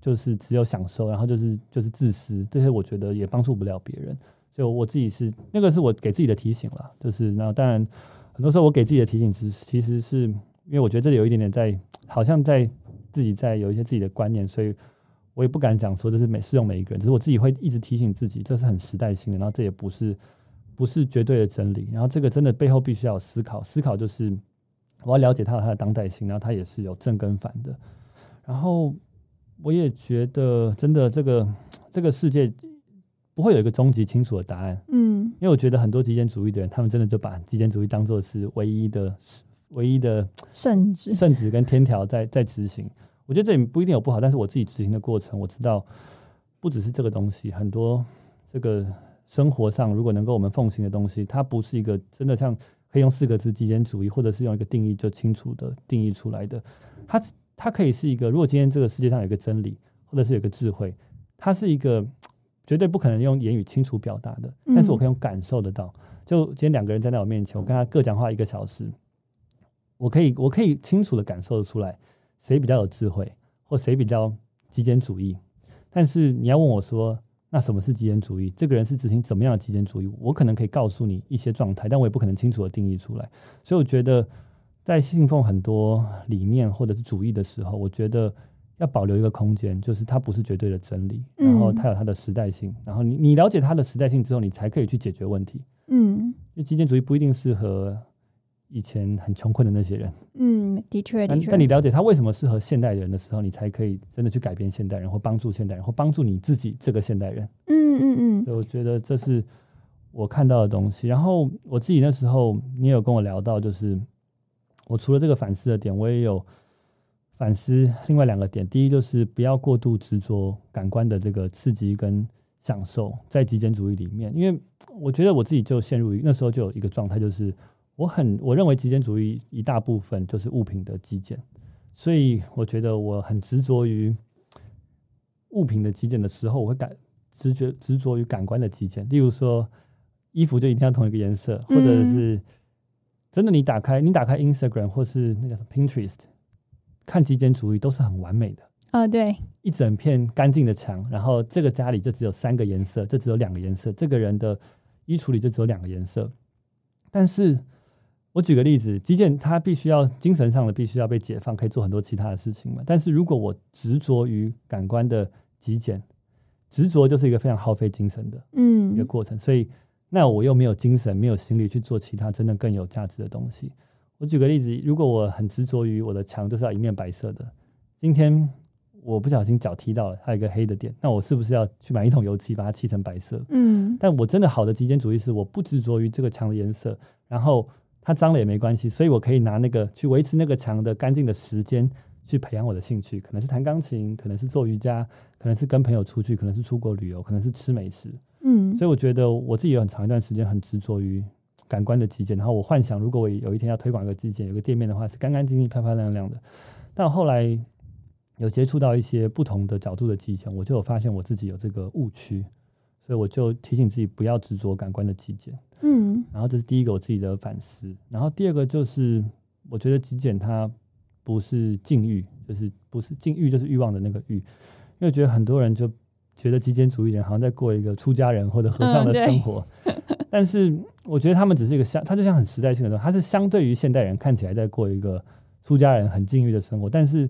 就是只有享受，然后就是就是自私，这些我觉得也帮助不了别人。就我自己是那个是我给自己的提醒了，就是那当然很多时候我给自己的提醒是其实是。因为我觉得这里有一点点在，好像在自己在有一些自己的观念，所以我也不敢讲说这是每适用每一个人，只是我自己会一直提醒自己，这是很时代性的，然后这也不是不是绝对的真理，然后这个真的背后必须要思考，思考就是我要了解它有它的当代性，然后它也是有正跟反的，然后我也觉得真的这个这个世界不会有一个终极清楚的答案，嗯，因为我觉得很多极简主义的人，他们真的就把极简主义当做是唯一的。唯一的圣旨、圣旨跟天条在在执行，我觉得这也不一定有不好，但是我自己执行的过程，我知道不只是这个东西，很多这个生活上如果能够我们奉行的东西，它不是一个真的像可以用四个字极简主义，或者是用一个定义就清楚的定义出来的。它它可以是一个，如果今天这个世界上有一个真理，或者是有个智慧，它是一个 绝对不可能用言语清楚表达的，但是我可以用感受得到。就今天两个人站在我面前，我跟他各讲话一个小时，我可以我可以清楚的感受得出来，谁比较有智慧，或谁比较极简主义。但是你要问我说，那什么是极简主义？这个人是执行怎么样的极简主义？我可能可以告诉你一些状态，但我也不可能清楚的定义出来。所以我觉得，在信奉很多理念或者是主义的时候，我觉得要保留一个空间，就是它不是绝对的真理，然后它有它的时代性。然后你你了解它的时代性之后，你才可以去解决问题。嗯，因为极简主义不一定适合。以前很穷困的那些人，嗯，的确，的确。但你了解他为什么适合现代人的时候，你才可以真的去改变现代人，或帮助现代人，或帮助你自己这个现代人。嗯嗯嗯。所以我觉得这是我看到的东西。然后我自己那时候，你也有跟我聊到，就是我除了这个反思的点，我也有反思另外两个点。第一就是不要过度执着感官的这个刺激跟享受，在极简主义里面，因为我觉得我自己就陷入那时候就有一个状态，就是。我很我认为极简主义一大部分就是物品的极简，所以我觉得我很执着于物品的极简的时候，我会感直觉执着于感官的极简。例如说，衣服就一定要同一个颜色，或者是真的你打开你打开 Instagram 或是那个 Pinterest 看极简主义都是很完美的啊，对，一整片干净的墙，然后这个家里就只有三个颜色，这只有两个颜色，这个人的衣橱里就只有两个颜色，但是。我举个例子，极简它必须要精神上的必须要被解放，可以做很多其他的事情嘛。但是如果我执着于感官的极简，执着就是一个非常耗费精神的嗯一个过程。所以那我又没有精神，没有心力去做其他真的更有价值的东西。我举个例子，如果我很执着于我的墙就是要一面白色的，今天我不小心脚踢到了，它有一个黑的点，那我是不是要去买一桶油漆把它漆成白色？嗯，但我真的好的极简主义是我不执着于这个墙的颜色，然后。它脏了也没关系，所以我可以拿那个去维持那个墙的干净的时间，去培养我的兴趣，可能是弹钢琴，可能是做瑜伽，可能是跟朋友出去，可能是出国旅游，可能是吃美食。嗯，所以我觉得我自己有很长一段时间很执着于感官的极简，然后我幻想如果我有一天要推广一个极简，有个店面的话是干干净净、漂漂亮亮的。但后来有接触到一些不同的角度的极简，我就有发现我自己有这个误区。所以我就提醒自己不要执着感官的极简，嗯，然后这是第一个我自己的反思。然后第二个就是，我觉得极简它不是禁欲，就是不是禁欲，就是欲望的那个欲。因为我觉得很多人就觉得极简主义人好像在过一个出家人或者和尚的生活，但是我觉得他们只是一个相，它就像很时代性的东西，他是相对于现代人看起来在过一个出家人很禁欲的生活，但是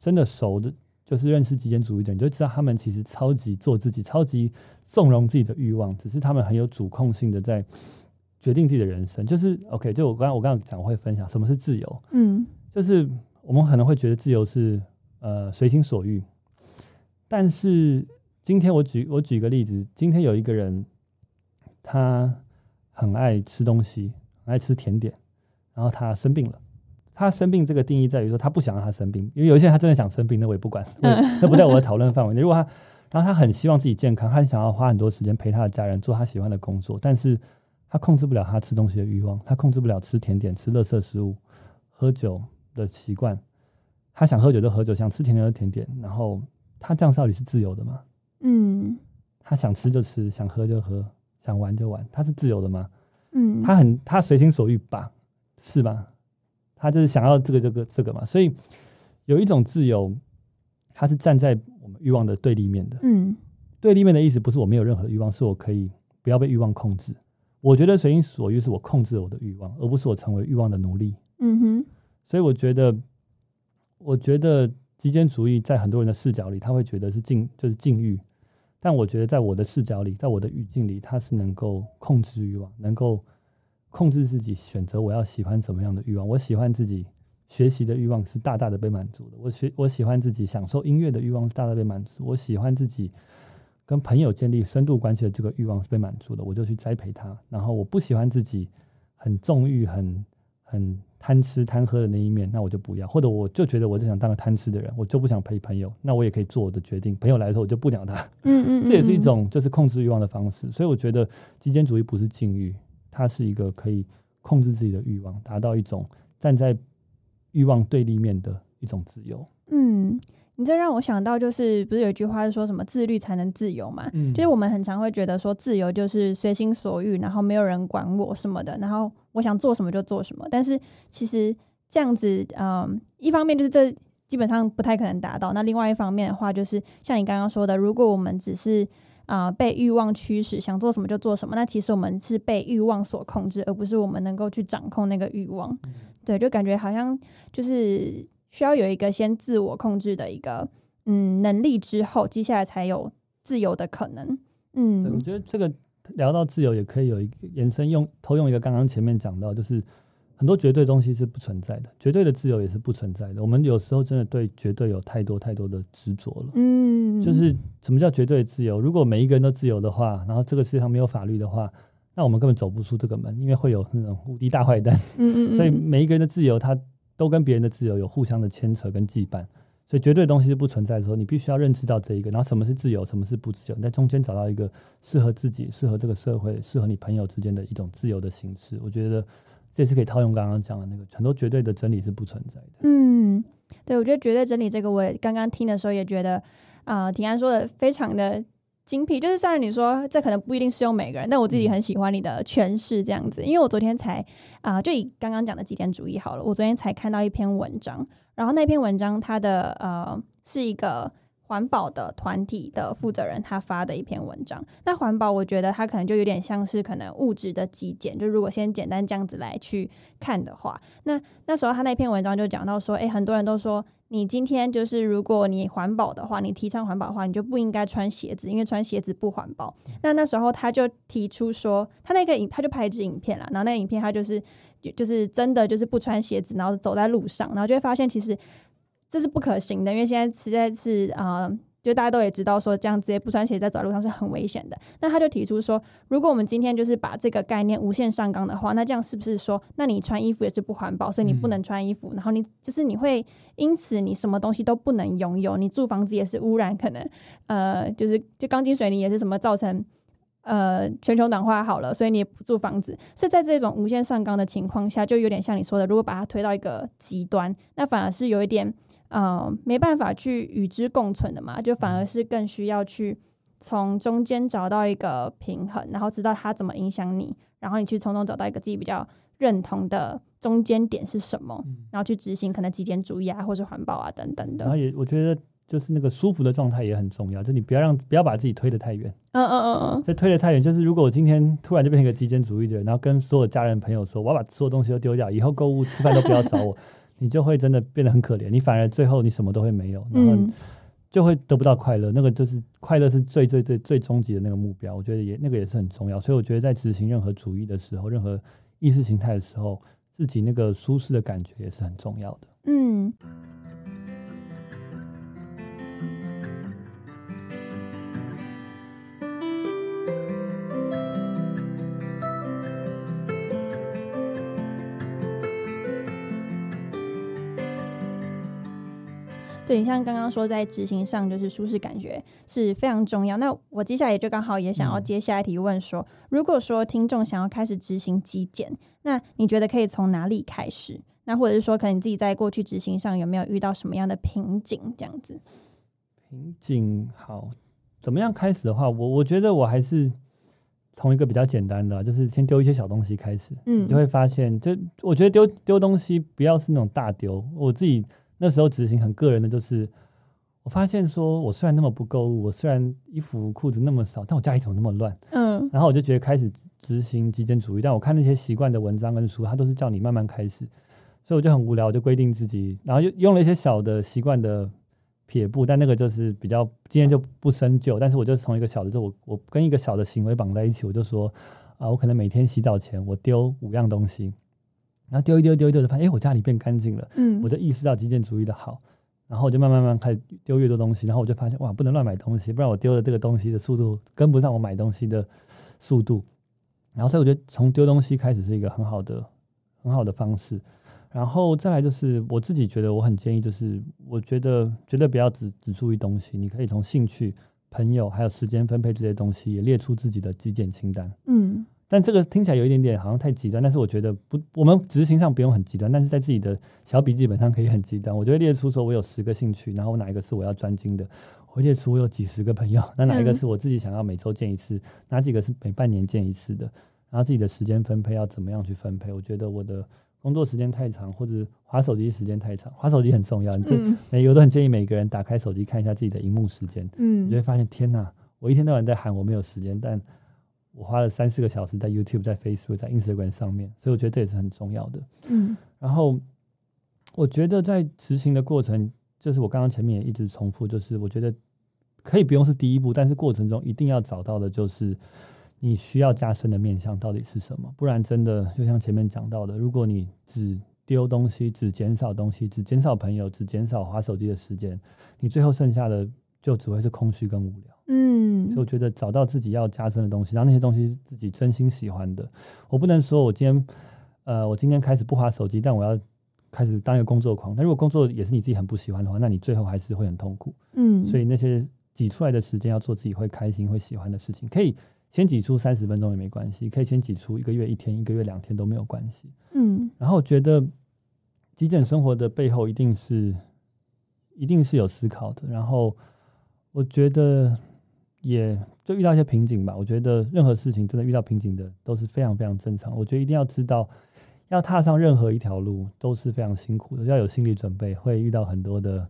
真的熟的。就是认识极简主义者，你就知道他们其实超级做自己，超级纵容自己的欲望，只是他们很有主控性的在决定自己的人生。就是 OK，就我刚刚我刚刚讲，我会分享什么是自由。嗯，就是我们可能会觉得自由是呃随心所欲，但是今天我举我举个例子，今天有一个人他很爱吃东西，爱吃甜点，然后他生病了。他生病这个定义在于说，他不想让他生病，因为有一些人他真的想生病，那我也不管，那不在我的讨论范围内。如果他，然后他很希望自己健康，他想要花很多时间陪他的家人，做他喜欢的工作，但是他控制不了他吃东西的欲望，他控制不了吃甜点、吃垃圾食物、喝酒的习惯。他想喝酒就喝酒，想吃甜点就甜点，然后他这样到底是自由的吗？嗯，他想吃就吃，想喝就喝，想玩就玩，他是自由的吗？嗯，他很他随心所欲吧，是吧？他就是想要这个、这个、这个嘛，所以有一种自由，它是站在我们欲望的对立面的。嗯，对立面的意思不是我没有任何欲望，是我可以不要被欲望控制。我觉得随心所欲是我控制我的欲望，而不是我成为欲望的奴隶。嗯哼，所以我觉得，我觉得极简主义在很多人的视角里，他会觉得是禁，就是禁欲。但我觉得在我的视角里，在我的语境里，它是能够控制欲望，能够。控制自己选择我要喜欢怎么样的欲望，我喜欢自己学习的欲望是大大的被满足的。我学我喜欢自己享受音乐的欲望是大大被满足。我喜欢自己跟朋友建立深度关系的这个欲望是被满足的，我就去栽培它。然后我不喜欢自己很纵欲、很很贪吃贪喝的那一面，那我就不要；或者我就觉得我就想当个贪吃的人，我就不想陪朋友，那我也可以做我的决定。朋友来的时候，我就不鸟他。嗯嗯，这也是一种就是控制欲望的方式。所以我觉得极简主义不是禁欲，它是一个可以控制自己的欲望，达到一种站在欲望对立面的一种自由。嗯。你这让我想到，就是不是有一句话是说什么自律才能自由嘛？嗯，就是我们很常会觉得说自由就是随心所欲，然后没有人管我什么的，然后我想做什么就做什么。但是其实这样子，嗯，一方面就是这基本上不太可能达到。那另外一方面的话，就是像你刚刚说的，如果我们只是啊被欲望驱使，想做什么就做什么，那其实我们是被欲望所控制，而不是我们能够去掌控那个欲望。对，就感觉好像就是。需要有一个先自我控制的一个嗯能力之后，接下来才有自由的可能。嗯，对，我觉得这个聊到自由，也可以有一个延伸，用偷用一个刚刚前面讲到，就是很多绝对东西是不存在的，绝对的自由也是不存在的。我们有时候真的对绝对有太多太多的执着了。嗯，就是什么叫绝对自由？如果每一个人都自由的话，然后这个世界上没有法律的话，那我们根本走不出这个门，因为会有那种无敌大坏蛋。嗯嗯，所以每一个人的自由，他。都跟别人的自由有互相的牵扯跟羁绊，所以绝对的东西是不存在的时候，你必须要认知到这一个，然后什么是自由，什么是不自由，你在中间找到一个适合自己、适合这个社会、适合你朋友之间的一种自由的形式。我觉得这是可以套用刚刚讲的那个，很多绝对的真理是不存在的。嗯，对，我觉得绝对真理这个，我也刚刚听的时候也觉得啊，庭安说的非常的。精辟就是，虽然你说这可能不一定适用每个人，但我自己很喜欢你的诠释这样子。因为我昨天才啊，就以刚刚讲的极简主义好了，我昨天才看到一篇文章，然后那篇文章它的呃是一个环保的团体的负责人他发的一篇文章。那环保，我觉得他可能就有点像是可能物质的极简，就如果先简单这样子来去看的话，那那时候他那篇文章就讲到说，诶，很多人都说。你今天就是，如果你环保的话，你提倡环保的话，你就不应该穿鞋子，因为穿鞋子不环保。那那时候他就提出说，他那个影他就拍一支影片了，然后那个影片他就是就是真的就是不穿鞋子，然后走在路上，然后就会发现其实这是不可行的，因为现在实在是啊。就大家都也知道，说这样直接不穿鞋在走路上是很危险的。那他就提出说，如果我们今天就是把这个概念无限上纲的话，那这样是不是说，那你穿衣服也是不环保，所以你不能穿衣服，然后你就是你会因此你什么东西都不能拥有，你住房子也是污染，可能呃就是就钢筋水泥也是什么造成呃全球暖化好了，所以你也不住房子。所以在这种无限上纲的情况下，就有点像你说的，如果把它推到一个极端，那反而是有一点。嗯，没办法去与之共存的嘛，就反而是更需要去从中间找到一个平衡，然后知道它怎么影响你，然后你去从中找到一个自己比较认同的中间点是什么，然后去执行可能极简主义啊，或者环保啊等等的。然后也我觉得就是那个舒服的状态也很重要，就你不要让不要把自己推得太远。嗯嗯嗯嗯。就推得太远，就是如果我今天突然就变成一个极简主义的人，然后跟所有家人朋友说我要把所有东西都丢掉，以后购物吃饭都不要找我。你就会真的变得很可怜，你反而最后你什么都会没有，然后就会得不到快乐。那个就是快乐是最最最最终极的那个目标，我觉得也那个也是很重要。所以我觉得在执行任何主义的时候，任何意识形态的时候，自己那个舒适的感觉也是很重要的。嗯。对，像刚刚说，在执行上就是舒适感觉是非常重要。那我接下来也就刚好也想要接下一题问说，如果说听众想要开始执行极简，那你觉得可以从哪里开始？那或者是说，可能你自己在过去执行上有没有遇到什么样的瓶颈？这样子，瓶颈好，怎么样开始的话，我我觉得我还是从一个比较简单的，就是先丢一些小东西开始，嗯，就会发现，就我觉得丢丢东西不要是那种大丢，我自己。那时候执行很个人的，就是我发现说，我虽然那么不购物，我虽然衣服裤子那么少，但我家里怎么那么乱？嗯，然后我就觉得开始执行极简主义。但我看那些习惯的文章跟书，它都是叫你慢慢开始，所以我就很无聊，我就规定自己，然后又用了一些小的习惯的撇步，但那个就是比较今天就不深究。但是我就从一个小的，就我我跟一个小的行为绑在一起，我就说啊，我可能每天洗澡前我丢五样东西。然后丢一丢丢一丢就发现，哎，我家里变干净了。嗯，我就意识到极简主义的好，然后我就慢慢慢开始丢越多东西，然后我就发现，哇，不能乱买东西，不然我丢的这个东西的速度跟不上我买东西的速度。然后所以我觉得从丢东西开始是一个很好的很好的方式。然后再来就是我自己觉得我很建议，就是我觉得绝对不要只只注意东西，你可以从兴趣、朋友还有时间分配这些东西，也列出自己的极简清单。嗯，但这个听起来有一点点好像太极端，但是我觉得不，我们执行上不用很极端，但是在自己的小笔记本上可以很极端。我就会列出说我有十个兴趣，然后哪一个是我要专精的，我会列出我有几十个朋友，那哪一个是我自己想要每周见一次，哪几个是每半年见一次的，然后自己的时间分配要怎么样去分配？我觉得我的。工作时间太长，或者划手机时间太长，划手机很重要。嗯，每有的很建议每个人打开手机看一下自己的荧幕时间。嗯，你就会发现，天哪，我一天到晚在喊我没有时间，但我花了三四个小时在 YouTube、在 Facebook、在 Instagram 上面，所以我觉得这也是很重要的。嗯，然后我觉得在执行的过程，就是我刚刚前面也一直重复，就是我觉得可以不用是第一步，但是过程中一定要找到的就是。你需要加深的面向到底是什么？不然真的就像前面讲到的，如果你只丢东西、只减少东西、只减少朋友、只减少划手机的时间，你最后剩下的就只会是空虚跟无聊。嗯，所以我觉得找到自己要加深的东西，然后那些东西是自己真心喜欢的。我不能说我今天，呃，我今天开始不划手机，但我要开始当一个工作狂。但如果工作也是你自己很不喜欢的话，那你最后还是会很痛苦。嗯，所以那些挤出来的时间要做自己会开心、会喜欢的事情，可以。先挤出三十分钟也没关系，可以先挤出一个月一天、一个月两天都没有关系。嗯，然后我觉得极简生活的背后一定是一定是有思考的。然后我觉得也就遇到一些瓶颈吧。我觉得任何事情真的遇到瓶颈的都是非常非常正常。我觉得一定要知道，要踏上任何一条路都是非常辛苦的，要有心理准备，会遇到很多的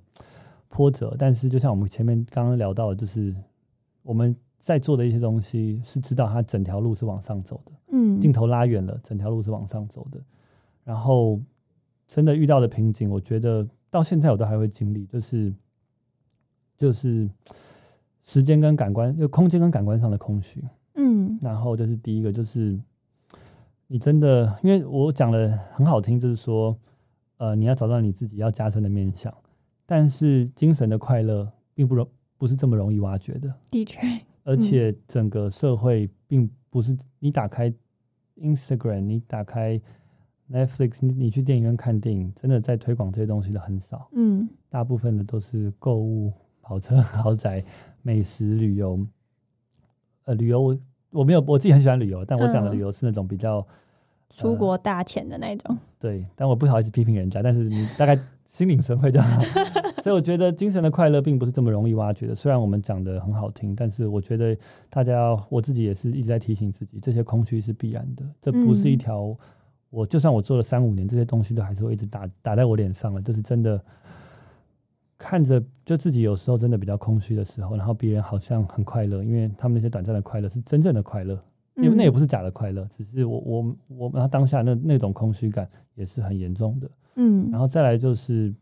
波折。但是就像我们前面刚刚聊到的，就是我们。在做的一些东西，是知道它整条路是往上走的，嗯，镜头拉远了，整条路是往上走的。然后真的遇到的瓶颈，我觉得到现在我都还会经历，就是就是时间跟感官，就空间跟感官上的空虚，嗯。然后这是第一个，就是你真的，因为我讲的很好听，就是说，呃，你要找到你自己要加深的面相，但是精神的快乐并不容不是这么容易挖掘的，的确。而且整个社会并不是你打开 Instagram，你打开 Netflix，你你去电影院看电影，真的在推广这些东西的很少。嗯，大部分的都是购物、跑车、豪宅、美食、旅游。呃，旅游我我没有，我自己很喜欢旅游，但我讲的旅游是那种比较出国大钱的那种。对，但我不好意思批评人家，但是你大概心领神会就好。所以我觉得精神的快乐并不是这么容易挖掘的。虽然我们讲的很好听，但是我觉得大家，我自己也是一直在提醒自己，这些空虚是必然的。这不是一条，我就算我做了三五年，这些东西都还是会一直打打在我脸上了。就是真的看着，就自己有时候真的比较空虚的时候，然后别人好像很快乐，因为他们那些短暂的快乐是真正的快乐，因为那也不是假的快乐，只是我我我他当下那那种空虚感也是很严重的。嗯，然后再来就是。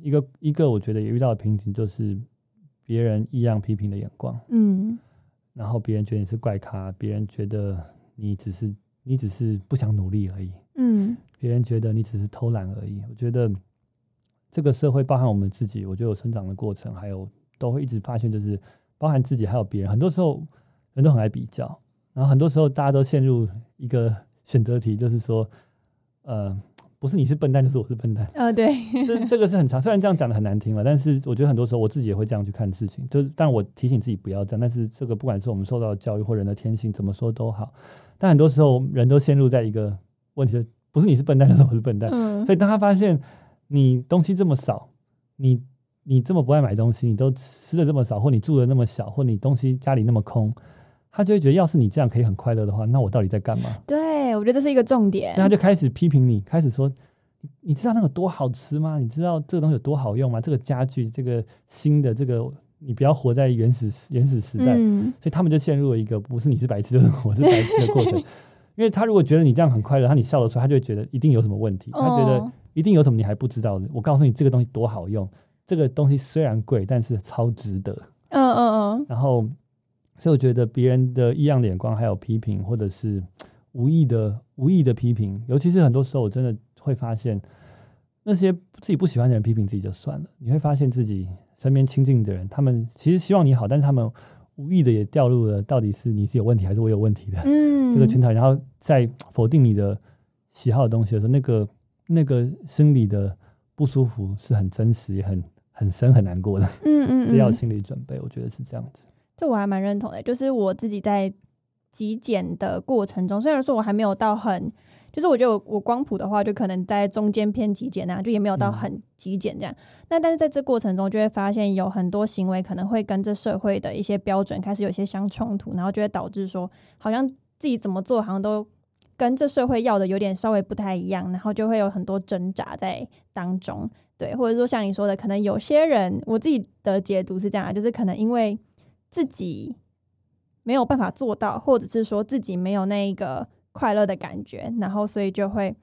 一个一个，我觉得也遇到的瓶颈就是别人异样批评的眼光，嗯，然后别人觉得你是怪咖，别人觉得你只是你只是不想努力而已，嗯，别人觉得你只是偷懒而已。我觉得这个社会包含我们自己，我觉得有成长的过程，还有都会一直发现，就是包含自己还有别人，很多时候人都很爱比较，然后很多时候大家都陷入一个 选择题，就是说，呃。不是你是笨蛋，就是我是笨蛋。呃，对，这这个是很长。虽然这样讲的很难听了，但是我觉得很多时候我自己也会这样去看事情。就是，但我提醒自己不要这样。但是这个不管是我们受到的教育或人的天性，怎么说都好。但很多时候人都陷入在一个问题：不是你是笨蛋，就是我是笨蛋。嗯。所以当他发现你东西这么少，你你这么不爱买东西，你都吃的这么少，或你住的那么小，或你东西家里那么空。他就会觉得，要是你这样可以很快乐的话，那我到底在干嘛？对，我觉得这是一个重点。那他就开始批评你，开始说：“你知道那个多好吃吗？你知道这个东西有多好用吗？这个家具，这个新的这个，你不要活在原始原始时代。”所以他们就陷入了一个不是你是白痴就是 我是白痴的过程。因为他如果觉得你这样很快乐，他你笑的时候，他就会觉得一定有什么问题。他觉得一定有什么你还不知道的。我告诉你，这个东西多好用，这个东西虽然贵，但是超值得。嗯嗯嗯。然后。所以我觉得别人的异样眼光，还有批评，或者是无意的、无意的批评，尤其是很多时候，我真的会发现那些自己不喜欢的人批评自己就算了，你会发现自己身边亲近的人，他们其实希望你好，但是他们无意的也掉入了到底是你是有问题，还是我有问题的这个圈套，然后在否定你的喜好的东西的时候，那个那个心理的不舒服是很真实，也很很深，很难过的。嗯 嗯，要有心理准备，我觉得是这样子。这我还蛮认同的，就是我自己在极简的过程中，虽然说我还没有到很。就是我觉得我光谱的话，就可能在中间偏极简那样，就也没有到很极简这样。那但是在这过程中，就会发现有很多行为可能会跟这社会的一些标准开始有些相冲突，然后就会导致说，好像自己怎么做好像都跟这社会要的有点稍微不太一样，然后就会有很多挣扎在当中。对，或者说像你说的，可能有些人我自己的解读是这样，就是可能因为自己没有办法做到，或者是说自己没有那一个。快乐的感觉，然后所以就会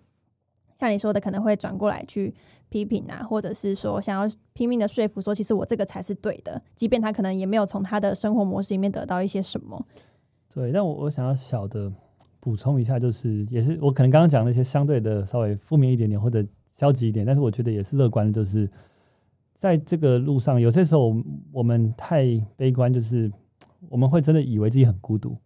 像你说的，可能会转过来去批评啊，或者是说想要拼命的说服说，其实我这个才是对的，即便他可能也没有从他的生活模式里面得到一些什么。对，但我我想要小的补充一下，就是也是我可能刚刚讲那些相对的稍微负面一点点或者消极一点，但是我觉得也是乐观的，就是在这个路上，有些时候我们太悲观，就是我们会真的以为自己很孤独。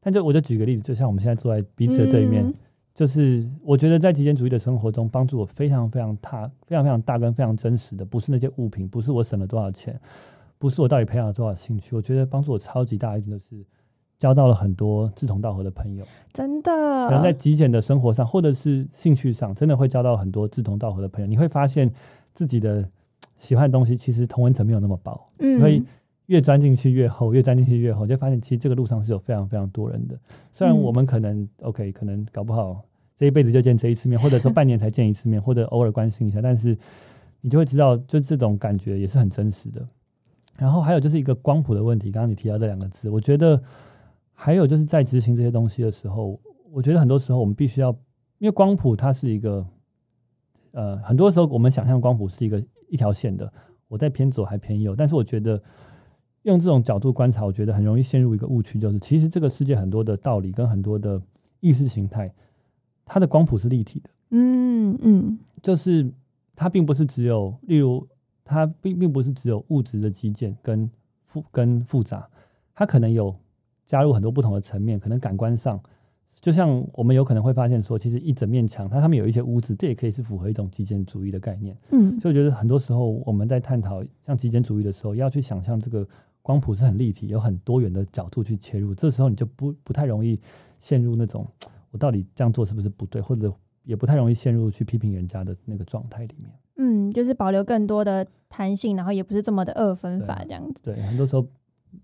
但就我就举个例子，就像我们现在坐在彼此的对面，就是我觉得在极简主义的生活中，帮助我非常非常大、非常非常大跟非常真实的，不是那些物品，不是我省了多少钱，不是我到底培养了多少兴趣，我觉得帮助我超级大一点，就是交到了很多志同道合的朋友。真的，可能在极简的生活上，或者是兴趣上，真的会交到很多志同道合的朋友。你会发现自己的喜欢的东西，其实同温层没有那么薄，嗯所以。越钻进去越厚，越钻进去越厚，就发现其实这个路上是有非常非常多人的。虽然我们可能 OK，可能搞不好这一辈子就见这一次面，或者说半年才见一次面，或者偶尔关心一下，但是你就会知道，就这种感觉也是很真实的。然后还有就是一个光谱的问题，刚刚你提到这两个字，我觉得还有就是在执行这些东西的时候，我觉得很多时候我们必须要，因为光谱它是一个，呃，很多时候我们想象光谱是一个一条线的，我在偏左还偏右，但是我觉得。用这种角度观察，我觉得很容易陷入一个误区，就是其实这个世界很多的道理跟很多的意识形态，它的光谱是立体的。嗯嗯，就是它并不是只有，例如它并并不是只有物质的基建跟复跟复杂，它可能有加入很多不同的层面，可能感官上，就像我们有可能会发现说，其实一整面墙它上面有一些污渍，这也可以是符合一种极简主义的概念。嗯，所以我觉得很多时候我们在探讨像极简主义的时候，要去想象这个。光谱是很立体，有很多元的角度去切入，这时候你就不不太容易陷入那种我到底这样做是不是不对，或者也不太容易陷入去批评人家的那个状态里面。嗯，就是保留更多的弹性，然后也不是这么的二分法这样子。对，很多时候。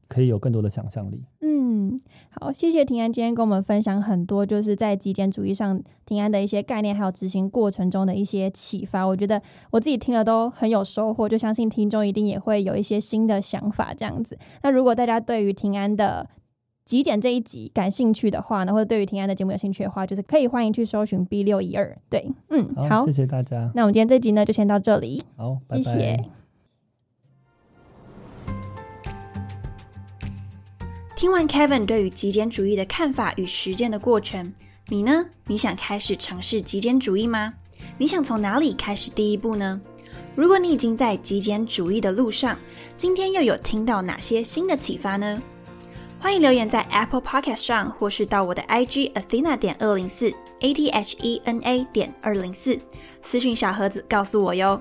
可以有更多的想象力。嗯，好，谢谢平安今天跟我们分享很多，就是在极简主义上平安的一些概念，还有执行过程中的一些启发。我觉得我自己听了都很有收获，就相信听众一定也会有一些新的想法。这样子，那如果大家对于平安的极简这一集感兴趣的话呢，或者对于平安的节目有兴趣的话，就是可以欢迎去搜寻 B 六一二。对，嗯，好，谢谢大家。那我们今天这集呢，就先到这里。好，谢谢。听完 Kevin 对于极简主义的看法与实践的过程，你呢？你想开始尝试极简主义吗？你想从哪里开始第一步呢？如果你已经在极简主义的路上，今天又有听到哪些新的启发呢？欢迎留言在 Apple Podcast 上，或是到我的 IG Athena 点二零四 A T H E N A 点二零四私讯小盒子告诉我哟。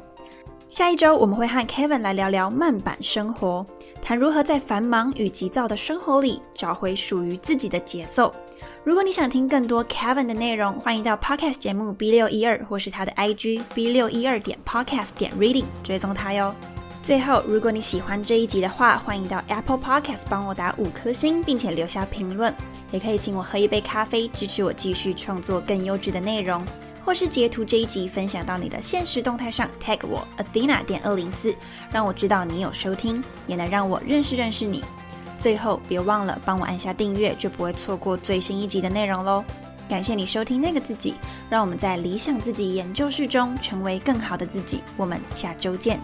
下一周我们会和 Kevin 来聊聊慢版生活。谈如何在繁忙与急躁的生活里找回属于自己的节奏。如果你想听更多 Kevin 的内容，欢迎到 Podcast 节目 B 六一二，或是他的 IG B 六一二点 Podcast 点 Reading 追踪他哟。最后，如果你喜欢这一集的话，欢迎到 Apple Podcast 帮我打五颗星，并且留下评论，也可以请我喝一杯咖啡，支持我继续创作更优质的内容。或是截图这一集分享到你的现实动态上，tag 我 Athena 点二零四，让我知道你有收听，也能让我认识认识你。最后别忘了帮我按下订阅，就不会错过最新一集的内容喽。感谢你收听那个自己，让我们在理想自己研究室中成为更好的自己。我们下周见。